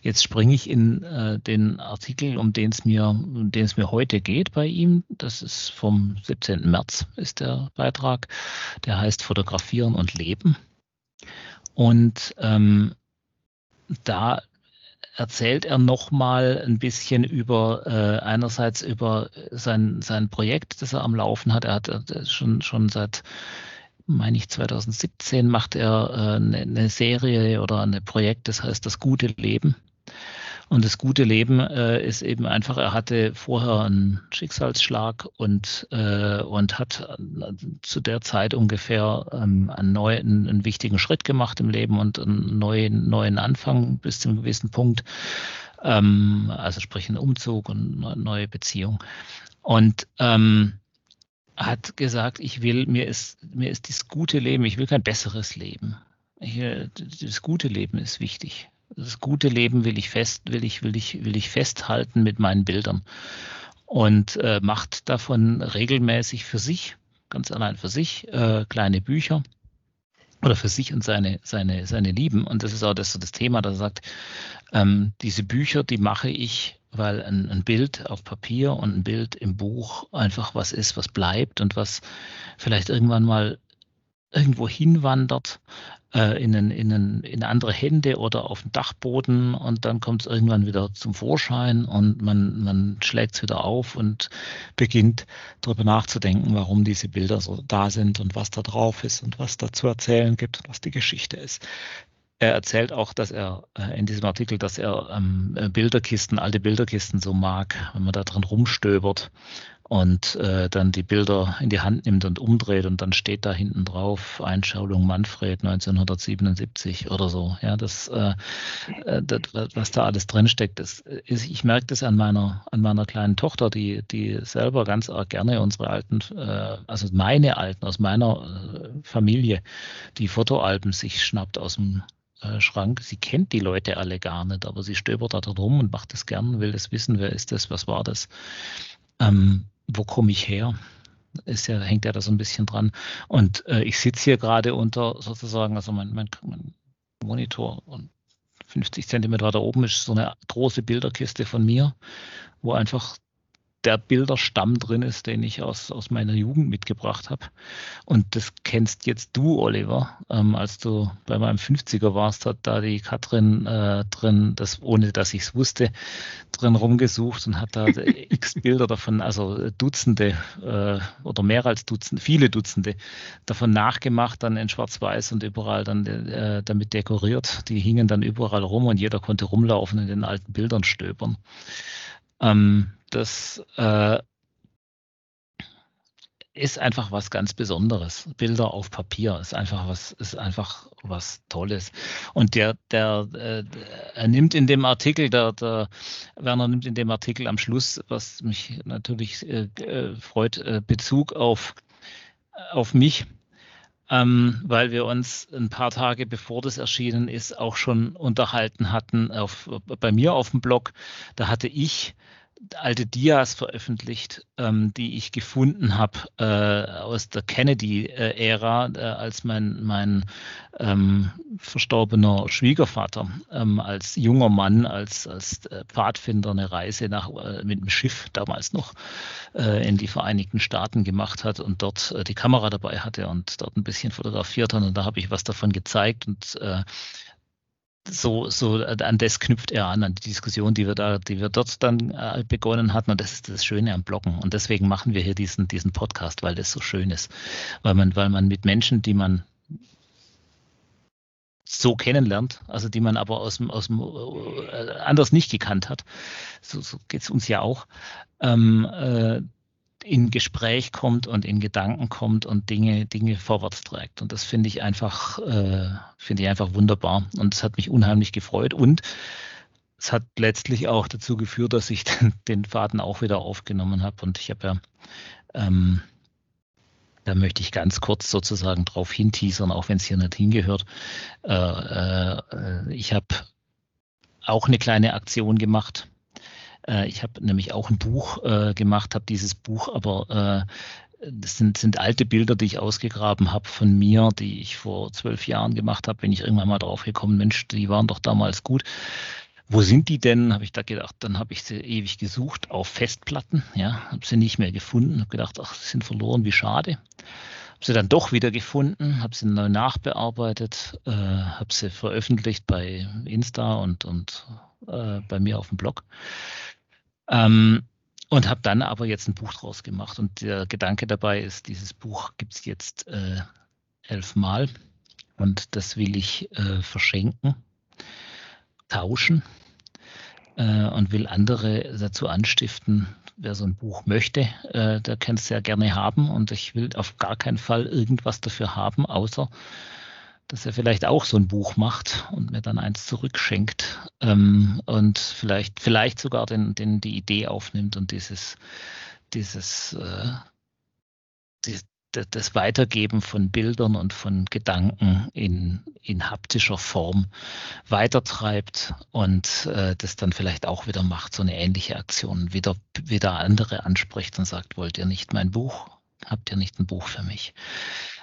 jetzt springe ich in äh, den Artikel, um den es mir, um mir heute geht bei ihm. Das ist vom 17. März ist der Beitrag. Der heißt Fotografieren und Leben. Und ähm, da erzählt er nochmal ein bisschen über äh, einerseits über sein, sein Projekt, das er am Laufen hat. Er hat äh, schon, schon seit meine ich, 2017 macht er äh, eine, eine Serie oder ein Projekt, das heißt Das gute Leben. Und das gute Leben äh, ist eben einfach, er hatte vorher einen Schicksalsschlag und, äh, und hat äh, zu der Zeit ungefähr ähm, einen, neuen, einen wichtigen Schritt gemacht im Leben und einen neuen, neuen Anfang bis zu einem gewissen Punkt. Ähm, also sprich einen Umzug und eine neue Beziehung. Und ähm, hat gesagt, ich will, mir ist, mir ist das gute Leben, ich will kein besseres Leben. Ich, das gute Leben ist wichtig. Das gute Leben will ich fest, will ich, will ich, will ich festhalten mit meinen Bildern. Und äh, macht davon regelmäßig für sich, ganz allein für sich, äh, kleine Bücher oder für sich und seine, seine, seine Lieben. Und das ist auch das, das Thema, dass er sagt, ähm, diese Bücher, die mache ich weil ein, ein, Bild auf Papier und ein Bild im Buch einfach was ist, was bleibt und was vielleicht irgendwann mal irgendwo hinwandert äh, in, in, in, in andere Hände oder auf den Dachboden und dann kommt es irgendwann wieder zum Vorschein und man, man schlägt es wieder auf und beginnt darüber nachzudenken, warum diese Bilder so da sind und was da drauf ist und was da zu erzählen gibt und was die Geschichte ist. Er erzählt auch, dass er äh, in diesem Artikel, dass er ähm, Bilderkisten, alte Bilderkisten so mag, wenn man da drin rumstöbert und äh, dann die Bilder in die Hand nimmt und umdreht und dann steht da hinten drauf Einschauung Manfred 1977 oder so. Ja, das, äh, äh, das was da alles drinsteckt, das ist, ich merke das an meiner, an meiner kleinen Tochter, die, die selber ganz arg gerne unsere alten, äh, also meine alten aus meiner äh, Familie, die Fotoalben sich schnappt aus dem äh, Schrank. Sie kennt die Leute alle gar nicht, aber sie stöbert da drum und macht das gern, will das wissen, wer ist das, was war das, ähm, wo komme ich her? Ist ja, hängt ja da so ein bisschen dran. Und äh, ich sitze hier gerade unter sozusagen, also mein, mein, mein Monitor und 50 Zentimeter da oben ist so eine große Bilderkiste von mir, wo einfach der Bilderstamm drin ist, den ich aus, aus meiner Jugend mitgebracht habe. Und das kennst jetzt du, Oliver, ähm, als du bei meinem 50er warst, hat da die Katrin äh, drin, das ohne dass ich es wusste, drin rumgesucht und hat da x Bilder davon, also Dutzende äh, oder mehr als Dutzende, viele Dutzende davon nachgemacht, dann in Schwarz-Weiß und überall dann äh, damit dekoriert. Die hingen dann überall rum und jeder konnte rumlaufen in den alten Bildern stöbern. Ähm, das äh, ist einfach was ganz Besonderes. Bilder auf Papier ist einfach was, ist einfach was Tolles. Und der, der, äh, er nimmt in dem Artikel, der, der Werner nimmt in dem Artikel am Schluss, was mich natürlich äh, äh freut, äh, Bezug auf, auf mich. Ähm, weil wir uns ein paar Tage bevor das erschienen ist, auch schon unterhalten hatten auf, bei mir auf dem Blog. Da hatte ich alte Dias veröffentlicht, ähm, die ich gefunden habe äh, aus der Kennedy-Ära, äh, als mein, mein ähm, verstorbener Schwiegervater ähm, als junger Mann, als, als äh, Pfadfinder eine Reise nach, äh, mit dem Schiff damals noch äh, in die Vereinigten Staaten gemacht hat und dort äh, die Kamera dabei hatte und dort ein bisschen fotografiert hat. Und da habe ich was davon gezeigt und so, so an das knüpft er an, an die Diskussion, die wir da, die wir dort dann äh, begonnen hatten. Und das ist das Schöne am Bloggen. Und deswegen machen wir hier diesen, diesen Podcast, weil das so schön ist. Weil man, weil man mit Menschen, die man so kennenlernt, also die man aber aus dem, aus dem äh, anders nicht gekannt hat, so, so geht es uns ja auch, ähm, äh, in Gespräch kommt und in Gedanken kommt und Dinge, Dinge vorwärts trägt. Und das finde ich einfach, äh, finde ich einfach wunderbar. Und es hat mich unheimlich gefreut. Und es hat letztlich auch dazu geführt, dass ich den, den Faden auch wieder aufgenommen habe. Und ich habe ja, ähm, da möchte ich ganz kurz sozusagen drauf hinteasern, auch wenn es hier nicht hingehört. Äh, äh, ich habe auch eine kleine Aktion gemacht äh, ich habe nämlich auch ein Buch äh, gemacht, habe dieses Buch aber äh, das sind, sind alte Bilder, die ich ausgegraben habe von mir, die ich vor zwölf Jahren gemacht habe. Bin ich irgendwann mal drauf gekommen, Mensch, die waren doch damals gut. Wo sind die denn? Habe ich da gedacht. Dann habe ich sie ewig gesucht auf Festplatten. Ja, habe sie nicht mehr gefunden. Habe gedacht, ach, sie sind verloren, wie schade. Habe sie dann doch wieder gefunden, habe sie neu nachbearbeitet, äh, habe sie veröffentlicht bei Insta und, und äh, bei mir auf dem Blog. Ähm, und habe dann aber jetzt ein Buch draus gemacht. Und der Gedanke dabei ist, dieses Buch gibt es jetzt äh, elfmal und das will ich äh, verschenken, tauschen äh, und will andere dazu anstiften, wer so ein Buch möchte, äh, der kann es sehr gerne haben und ich will auf gar keinen Fall irgendwas dafür haben, außer dass er vielleicht auch so ein Buch macht und mir dann eins zurückschenkt ähm, und vielleicht, vielleicht sogar den, den, die Idee aufnimmt und dieses, dieses äh, die, das Weitergeben von Bildern und von Gedanken in, in haptischer Form weitertreibt und äh, das dann vielleicht auch wieder macht, so eine ähnliche Aktion, wieder, wieder andere anspricht und sagt, wollt ihr nicht mein Buch? Habt ihr nicht ein Buch für mich?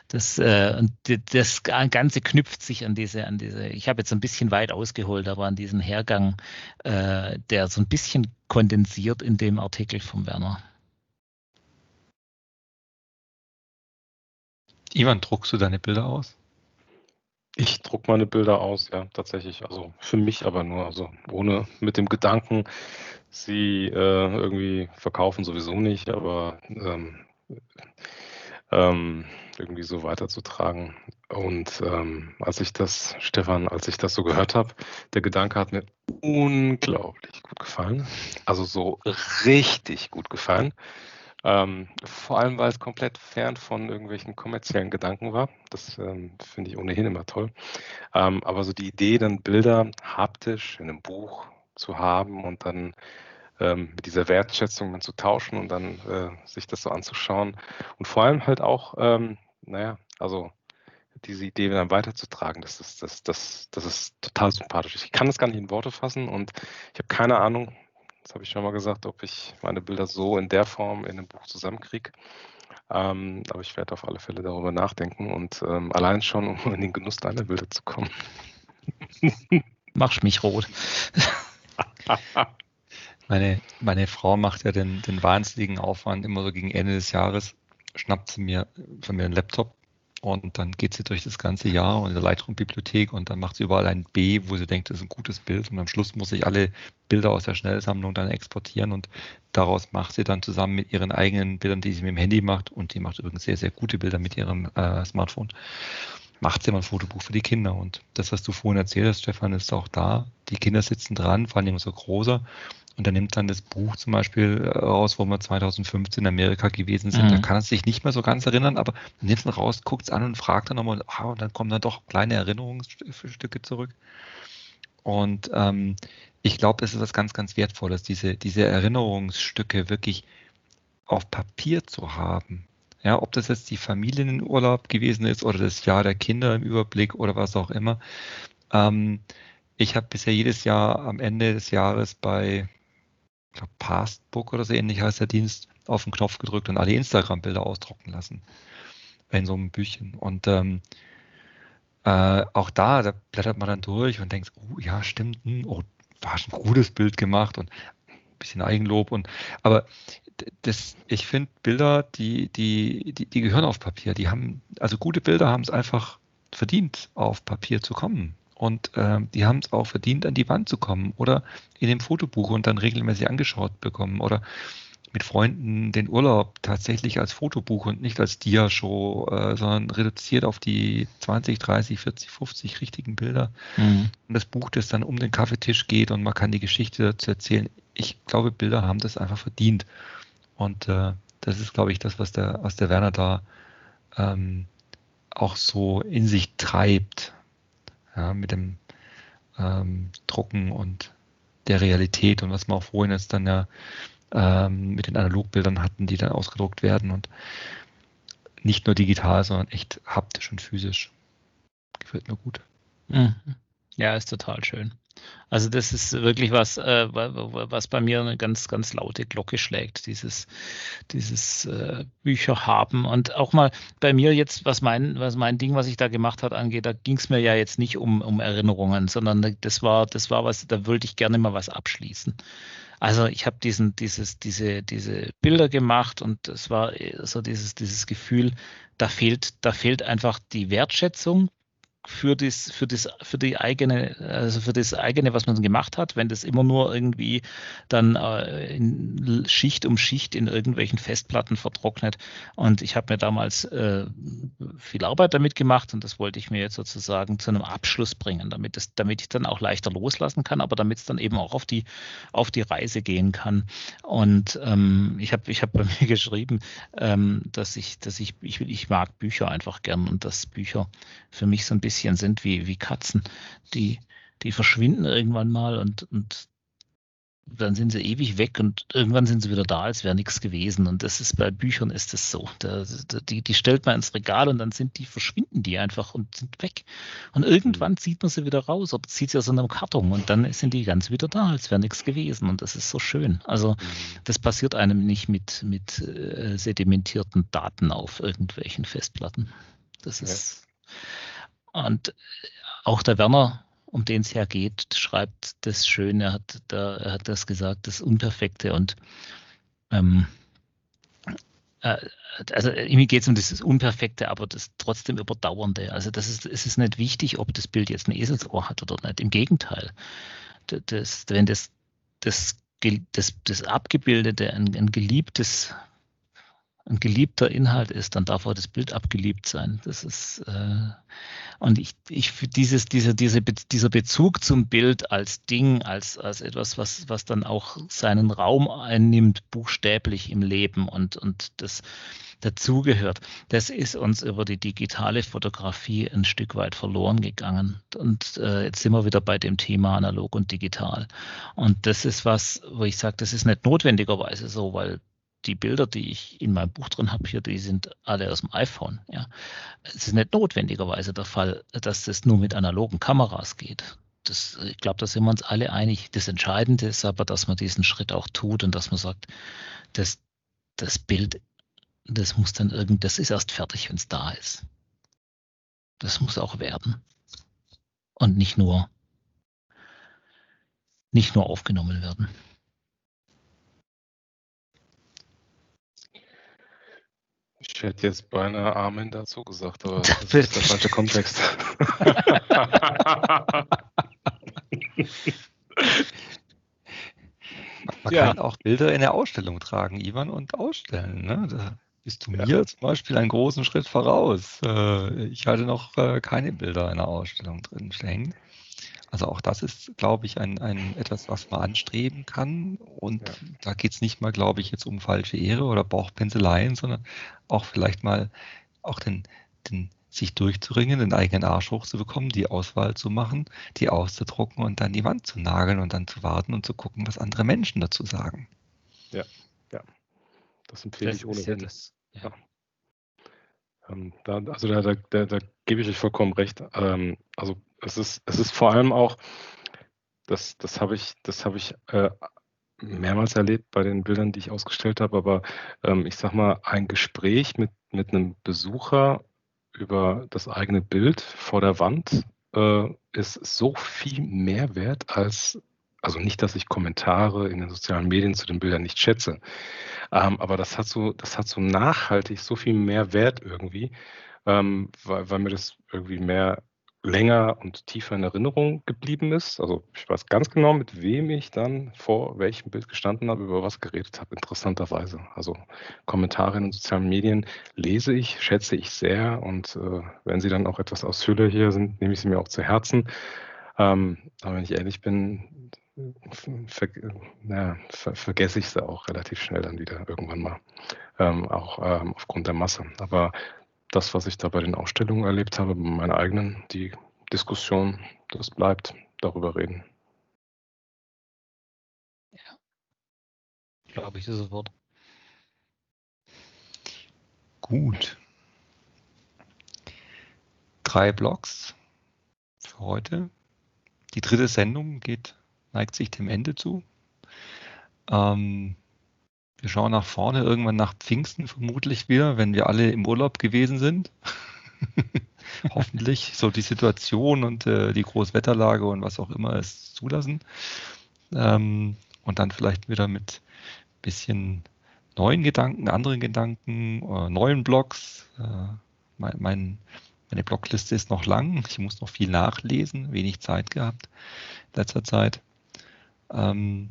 Das, äh, und das Ganze knüpft sich an diese, an diese, ich habe jetzt ein bisschen weit ausgeholt, aber an diesen Hergang, äh, der so ein bisschen kondensiert in dem Artikel von Werner. Ivan, druckst du deine Bilder aus? Ich druck meine Bilder aus, ja, tatsächlich. Also für mich aber nur, also ohne mit dem Gedanken, sie äh, irgendwie verkaufen sowieso nicht, aber ähm, ähm, irgendwie so weiterzutragen. Und ähm, als ich das, Stefan, als ich das so gehört habe, der Gedanke hat mir unglaublich gut gefallen. Also so richtig gut gefallen. Ähm, vor allem, weil es komplett fern von irgendwelchen kommerziellen Gedanken war. Das ähm, finde ich ohnehin immer toll. Ähm, aber so die Idee, dann Bilder haptisch in einem Buch zu haben und dann ähm, mit dieser Wertschätzung dann zu tauschen und dann äh, sich das so anzuschauen. Und vor allem halt auch, ähm, naja, also diese Idee dann weiterzutragen, das ist, das, das, das ist total sympathisch. Ich kann das gar nicht in Worte fassen und ich habe keine Ahnung, das habe ich schon mal gesagt, ob ich meine Bilder so in der Form in einem Buch zusammenkriege. Ähm, aber ich werde auf alle Fälle darüber nachdenken und ähm, allein schon, um in den Genuss deiner Bilder zu kommen. Machst mich rot. Meine, meine Frau macht ja den, den wahnsinnigen Aufwand immer so gegen Ende des Jahres, schnappt sie mir von mir einen Laptop und dann geht sie durch das ganze Jahr und in der Lightroom-Bibliothek und dann macht sie überall ein B, wo sie denkt, das ist ein gutes Bild. Und am Schluss muss ich alle Bilder aus der Schnellsammlung dann exportieren und daraus macht sie dann zusammen mit ihren eigenen Bildern, die sie mit dem Handy macht, und die macht übrigens sehr, sehr gute Bilder mit ihrem äh, Smartphone, macht sie mal ein Fotobuch für die Kinder. Und das, was du vorhin erzählt hast, Stefan, ist auch da. Die Kinder sitzen dran, vor allem so großer, und er nimmt dann das Buch zum Beispiel äh, raus, wo wir 2015 in Amerika gewesen sind. Mhm. Da kann er sich nicht mehr so ganz erinnern, aber nimmt es raus, guckt es an und fragt dann nochmal, ah, und dann kommen dann doch kleine Erinnerungsstücke zurück. Und ähm, ich glaube, das ist was ganz, ganz Wertvolles, diese, diese Erinnerungsstücke wirklich auf Papier zu haben. Ja, ob das jetzt die Familienurlaub gewesen ist oder das Jahr der Kinder im Überblick oder was auch immer. Ähm, ich habe bisher jedes Jahr am Ende des Jahres bei glaube, Pastbook oder so ähnlich heißt der Dienst, auf den Knopf gedrückt und alle Instagram-Bilder ausdrucken lassen. In so einem Büchchen. Und ähm, äh, auch da, da blättert man dann durch und denkt, oh ja, stimmt, hm, oh, war schon ein gutes Bild gemacht und ein bisschen Eigenlob und aber das, ich finde Bilder, die, die, die, die gehören auf Papier. Die haben, also gute Bilder haben es einfach verdient, auf Papier zu kommen. Und äh, die haben es auch verdient, an die Wand zu kommen oder in dem Fotobuch und dann regelmäßig angeschaut bekommen oder mit Freunden den Urlaub tatsächlich als Fotobuch und nicht als Dia-Show, äh, sondern reduziert auf die 20, 30, 40, 50 richtigen Bilder. Mhm. Und das Buch, das dann um den Kaffeetisch geht und man kann die Geschichte dazu erzählen. Ich glaube, Bilder haben das einfach verdient. Und äh, das ist, glaube ich, das, was der, was der Werner da ähm, auch so in sich treibt ja, mit dem ähm, Drucken und der Realität und was wir auch vorhin jetzt dann ja ähm, mit den Analogbildern hatten, die dann ausgedruckt werden und nicht nur digital, sondern echt haptisch und physisch. Gefällt mir gut. Mhm. Ja, ist total schön. Also das ist wirklich was, äh, was bei mir eine ganz, ganz laute Glocke schlägt, dieses, dieses äh, Bücher haben. Und auch mal bei mir jetzt, was mein, was mein Ding, was ich da gemacht hat, angeht, da ging es mir ja jetzt nicht um, um Erinnerungen, sondern das war, das war was, da wollte ich gerne mal was abschließen. Also ich habe diesen, dieses, diese, diese Bilder gemacht und es war so dieses, dieses Gefühl, da fehlt, da fehlt einfach die Wertschätzung für das, für das, für die eigene, also für das eigene, was man gemacht hat, wenn das immer nur irgendwie dann äh, Schicht um Schicht in irgendwelchen Festplatten vertrocknet. Und ich habe mir damals äh, viel Arbeit damit gemacht und das wollte ich mir jetzt sozusagen zu einem Abschluss bringen, damit es, damit ich dann auch leichter loslassen kann, aber damit es dann eben auch auf die, auf die Reise gehen kann. Und ähm, ich habe ich hab bei mir geschrieben, ähm, dass ich, dass ich, ich, ich mag Bücher einfach gern und dass Bücher für mich so ein bisschen bisschen sind wie, wie Katzen. Die, die verschwinden irgendwann mal und, und dann sind sie ewig weg und irgendwann sind sie wieder da, als wäre nichts gewesen. Und das ist bei Büchern ist das so. Da, die, die stellt man ins Regal und dann sind die, verschwinden die einfach und sind weg. Und irgendwann mhm. zieht man sie wieder raus oder zieht sie aus einem Karton und dann sind die ganz wieder da, als wäre nichts gewesen. Und das ist so schön. Also mhm. das passiert einem nicht mit, mit äh, sedimentierten Daten auf irgendwelchen Festplatten. Das ist. Ja. Und auch der Werner, um den es ja geht, schreibt das schön. Er hat, da, er hat das gesagt, das Unperfekte und ähm, äh, also mir geht es um das Unperfekte, aber das trotzdem Überdauernde. Also das ist, es ist nicht wichtig, ob das Bild jetzt ein Eselsohr hat oder nicht. Im Gegenteil. Das, wenn das, das, das, das Abgebildete ein, ein geliebtes ein geliebter Inhalt ist, dann darf auch das Bild abgeliebt sein. Das ist äh, und ich, ich dieses, diese, diese, dieser Bezug zum Bild als Ding, als, als etwas, was, was dann auch seinen Raum einnimmt, buchstäblich im Leben und, und das dazugehört, das ist uns über die digitale Fotografie ein Stück weit verloren gegangen. Und äh, jetzt sind wir wieder bei dem Thema analog und digital. Und das ist was, wo ich sage, das ist nicht notwendigerweise so, weil die Bilder, die ich in meinem Buch drin habe hier, die sind alle aus dem iPhone. Ja. Es ist nicht notwendigerweise der Fall, dass das nur mit analogen Kameras geht. Das, ich glaube, da sind wir uns alle einig. Das Entscheidende ist aber, dass man diesen Schritt auch tut und dass man sagt, das, das Bild, das muss dann irgend, das ist erst fertig, wenn es da ist. Das muss auch werden. Und nicht nur, nicht nur aufgenommen werden. Ich hätte jetzt beinahe Amen dazu gesagt, aber das ist der falsche Kontext. Man ja. kann auch Bilder in der Ausstellung tragen, Ivan, und ausstellen. Ne? Da bist du ja. mir zum Beispiel einen großen Schritt voraus. Äh, ich hatte noch äh, keine Bilder in der Ausstellung drin stehen. Also auch das ist, glaube ich, ein, ein etwas, was man anstreben kann. Und ja. da geht es nicht mal, glaube ich, jetzt um falsche Ehre oder Bauchpenseleien, sondern auch vielleicht mal auch den, den sich durchzuringen, den eigenen Arsch hochzubekommen, die Auswahl zu machen, die auszudrucken und dann die Wand zu nageln und dann zu warten und zu gucken, was andere Menschen dazu sagen. Ja, ja. Das empfehle das ich ohnehin. Ja das, ja. Ähm, da, also da, da, da, da, gebe ich euch vollkommen recht. Ähm, also es ist, es ist vor allem auch, das, das habe ich, das habe ich äh, mehrmals erlebt bei den Bildern, die ich ausgestellt habe, aber ähm, ich sag mal, ein Gespräch mit, mit einem Besucher über das eigene Bild vor der Wand äh, ist so viel mehr wert als, also nicht, dass ich Kommentare in den sozialen Medien zu den Bildern nicht schätze, ähm, aber das hat so, das hat so nachhaltig so viel mehr Wert irgendwie, ähm, weil, weil mir das irgendwie mehr länger und tiefer in Erinnerung geblieben ist. Also ich weiß ganz genau, mit wem ich dann vor welchem Bild gestanden habe, über was geredet habe, interessanterweise. Also Kommentare in den sozialen Medien lese ich, schätze ich sehr und äh, wenn sie dann auch etwas ausführlicher hier sind, nehme ich sie mir auch zu Herzen. Ähm, aber wenn ich ehrlich bin, ver, na, ver, vergesse ich sie auch relativ schnell dann wieder irgendwann mal, ähm, auch ähm, aufgrund der Masse. Aber das, was ich da bei den Ausstellungen erlebt habe, bei meiner eigenen, die Diskussion, das bleibt, darüber reden. Ja. Glaube ich sofort. Gut. Drei Blogs für heute. Die dritte Sendung geht, neigt sich dem Ende zu. Ähm, wir schauen nach vorne, irgendwann nach Pfingsten vermutlich wieder, wenn wir alle im Urlaub gewesen sind. Hoffentlich so die Situation und äh, die Großwetterlage und was auch immer es zulassen. Ähm, und dann vielleicht wieder mit bisschen neuen Gedanken, anderen Gedanken, äh, neuen Blogs. Äh, mein, mein, meine Blogliste ist noch lang. Ich muss noch viel nachlesen, wenig Zeit gehabt in letzter Zeit. Ähm,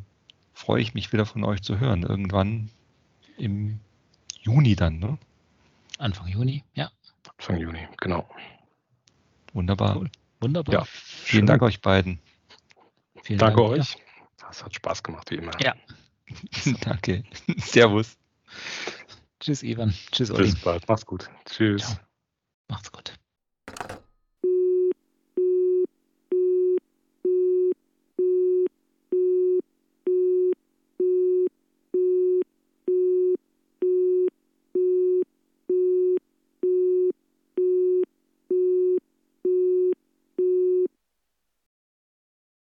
freue ich mich wieder von euch zu hören. Irgendwann im Juni dann, ne? Anfang Juni, ja. Anfang Juni, genau. Wunderbar. Cool. Wunderbar. Ja, vielen Schön. Dank euch beiden. Vielen Danke Dank, euch. Ja. Das hat Spaß gemacht, wie immer. Ja. Danke. Servus. Tschüss, Ivan. Tschüss, Olli. Bis bald. Mach's gut. Tschüss. Ciao. Macht's gut.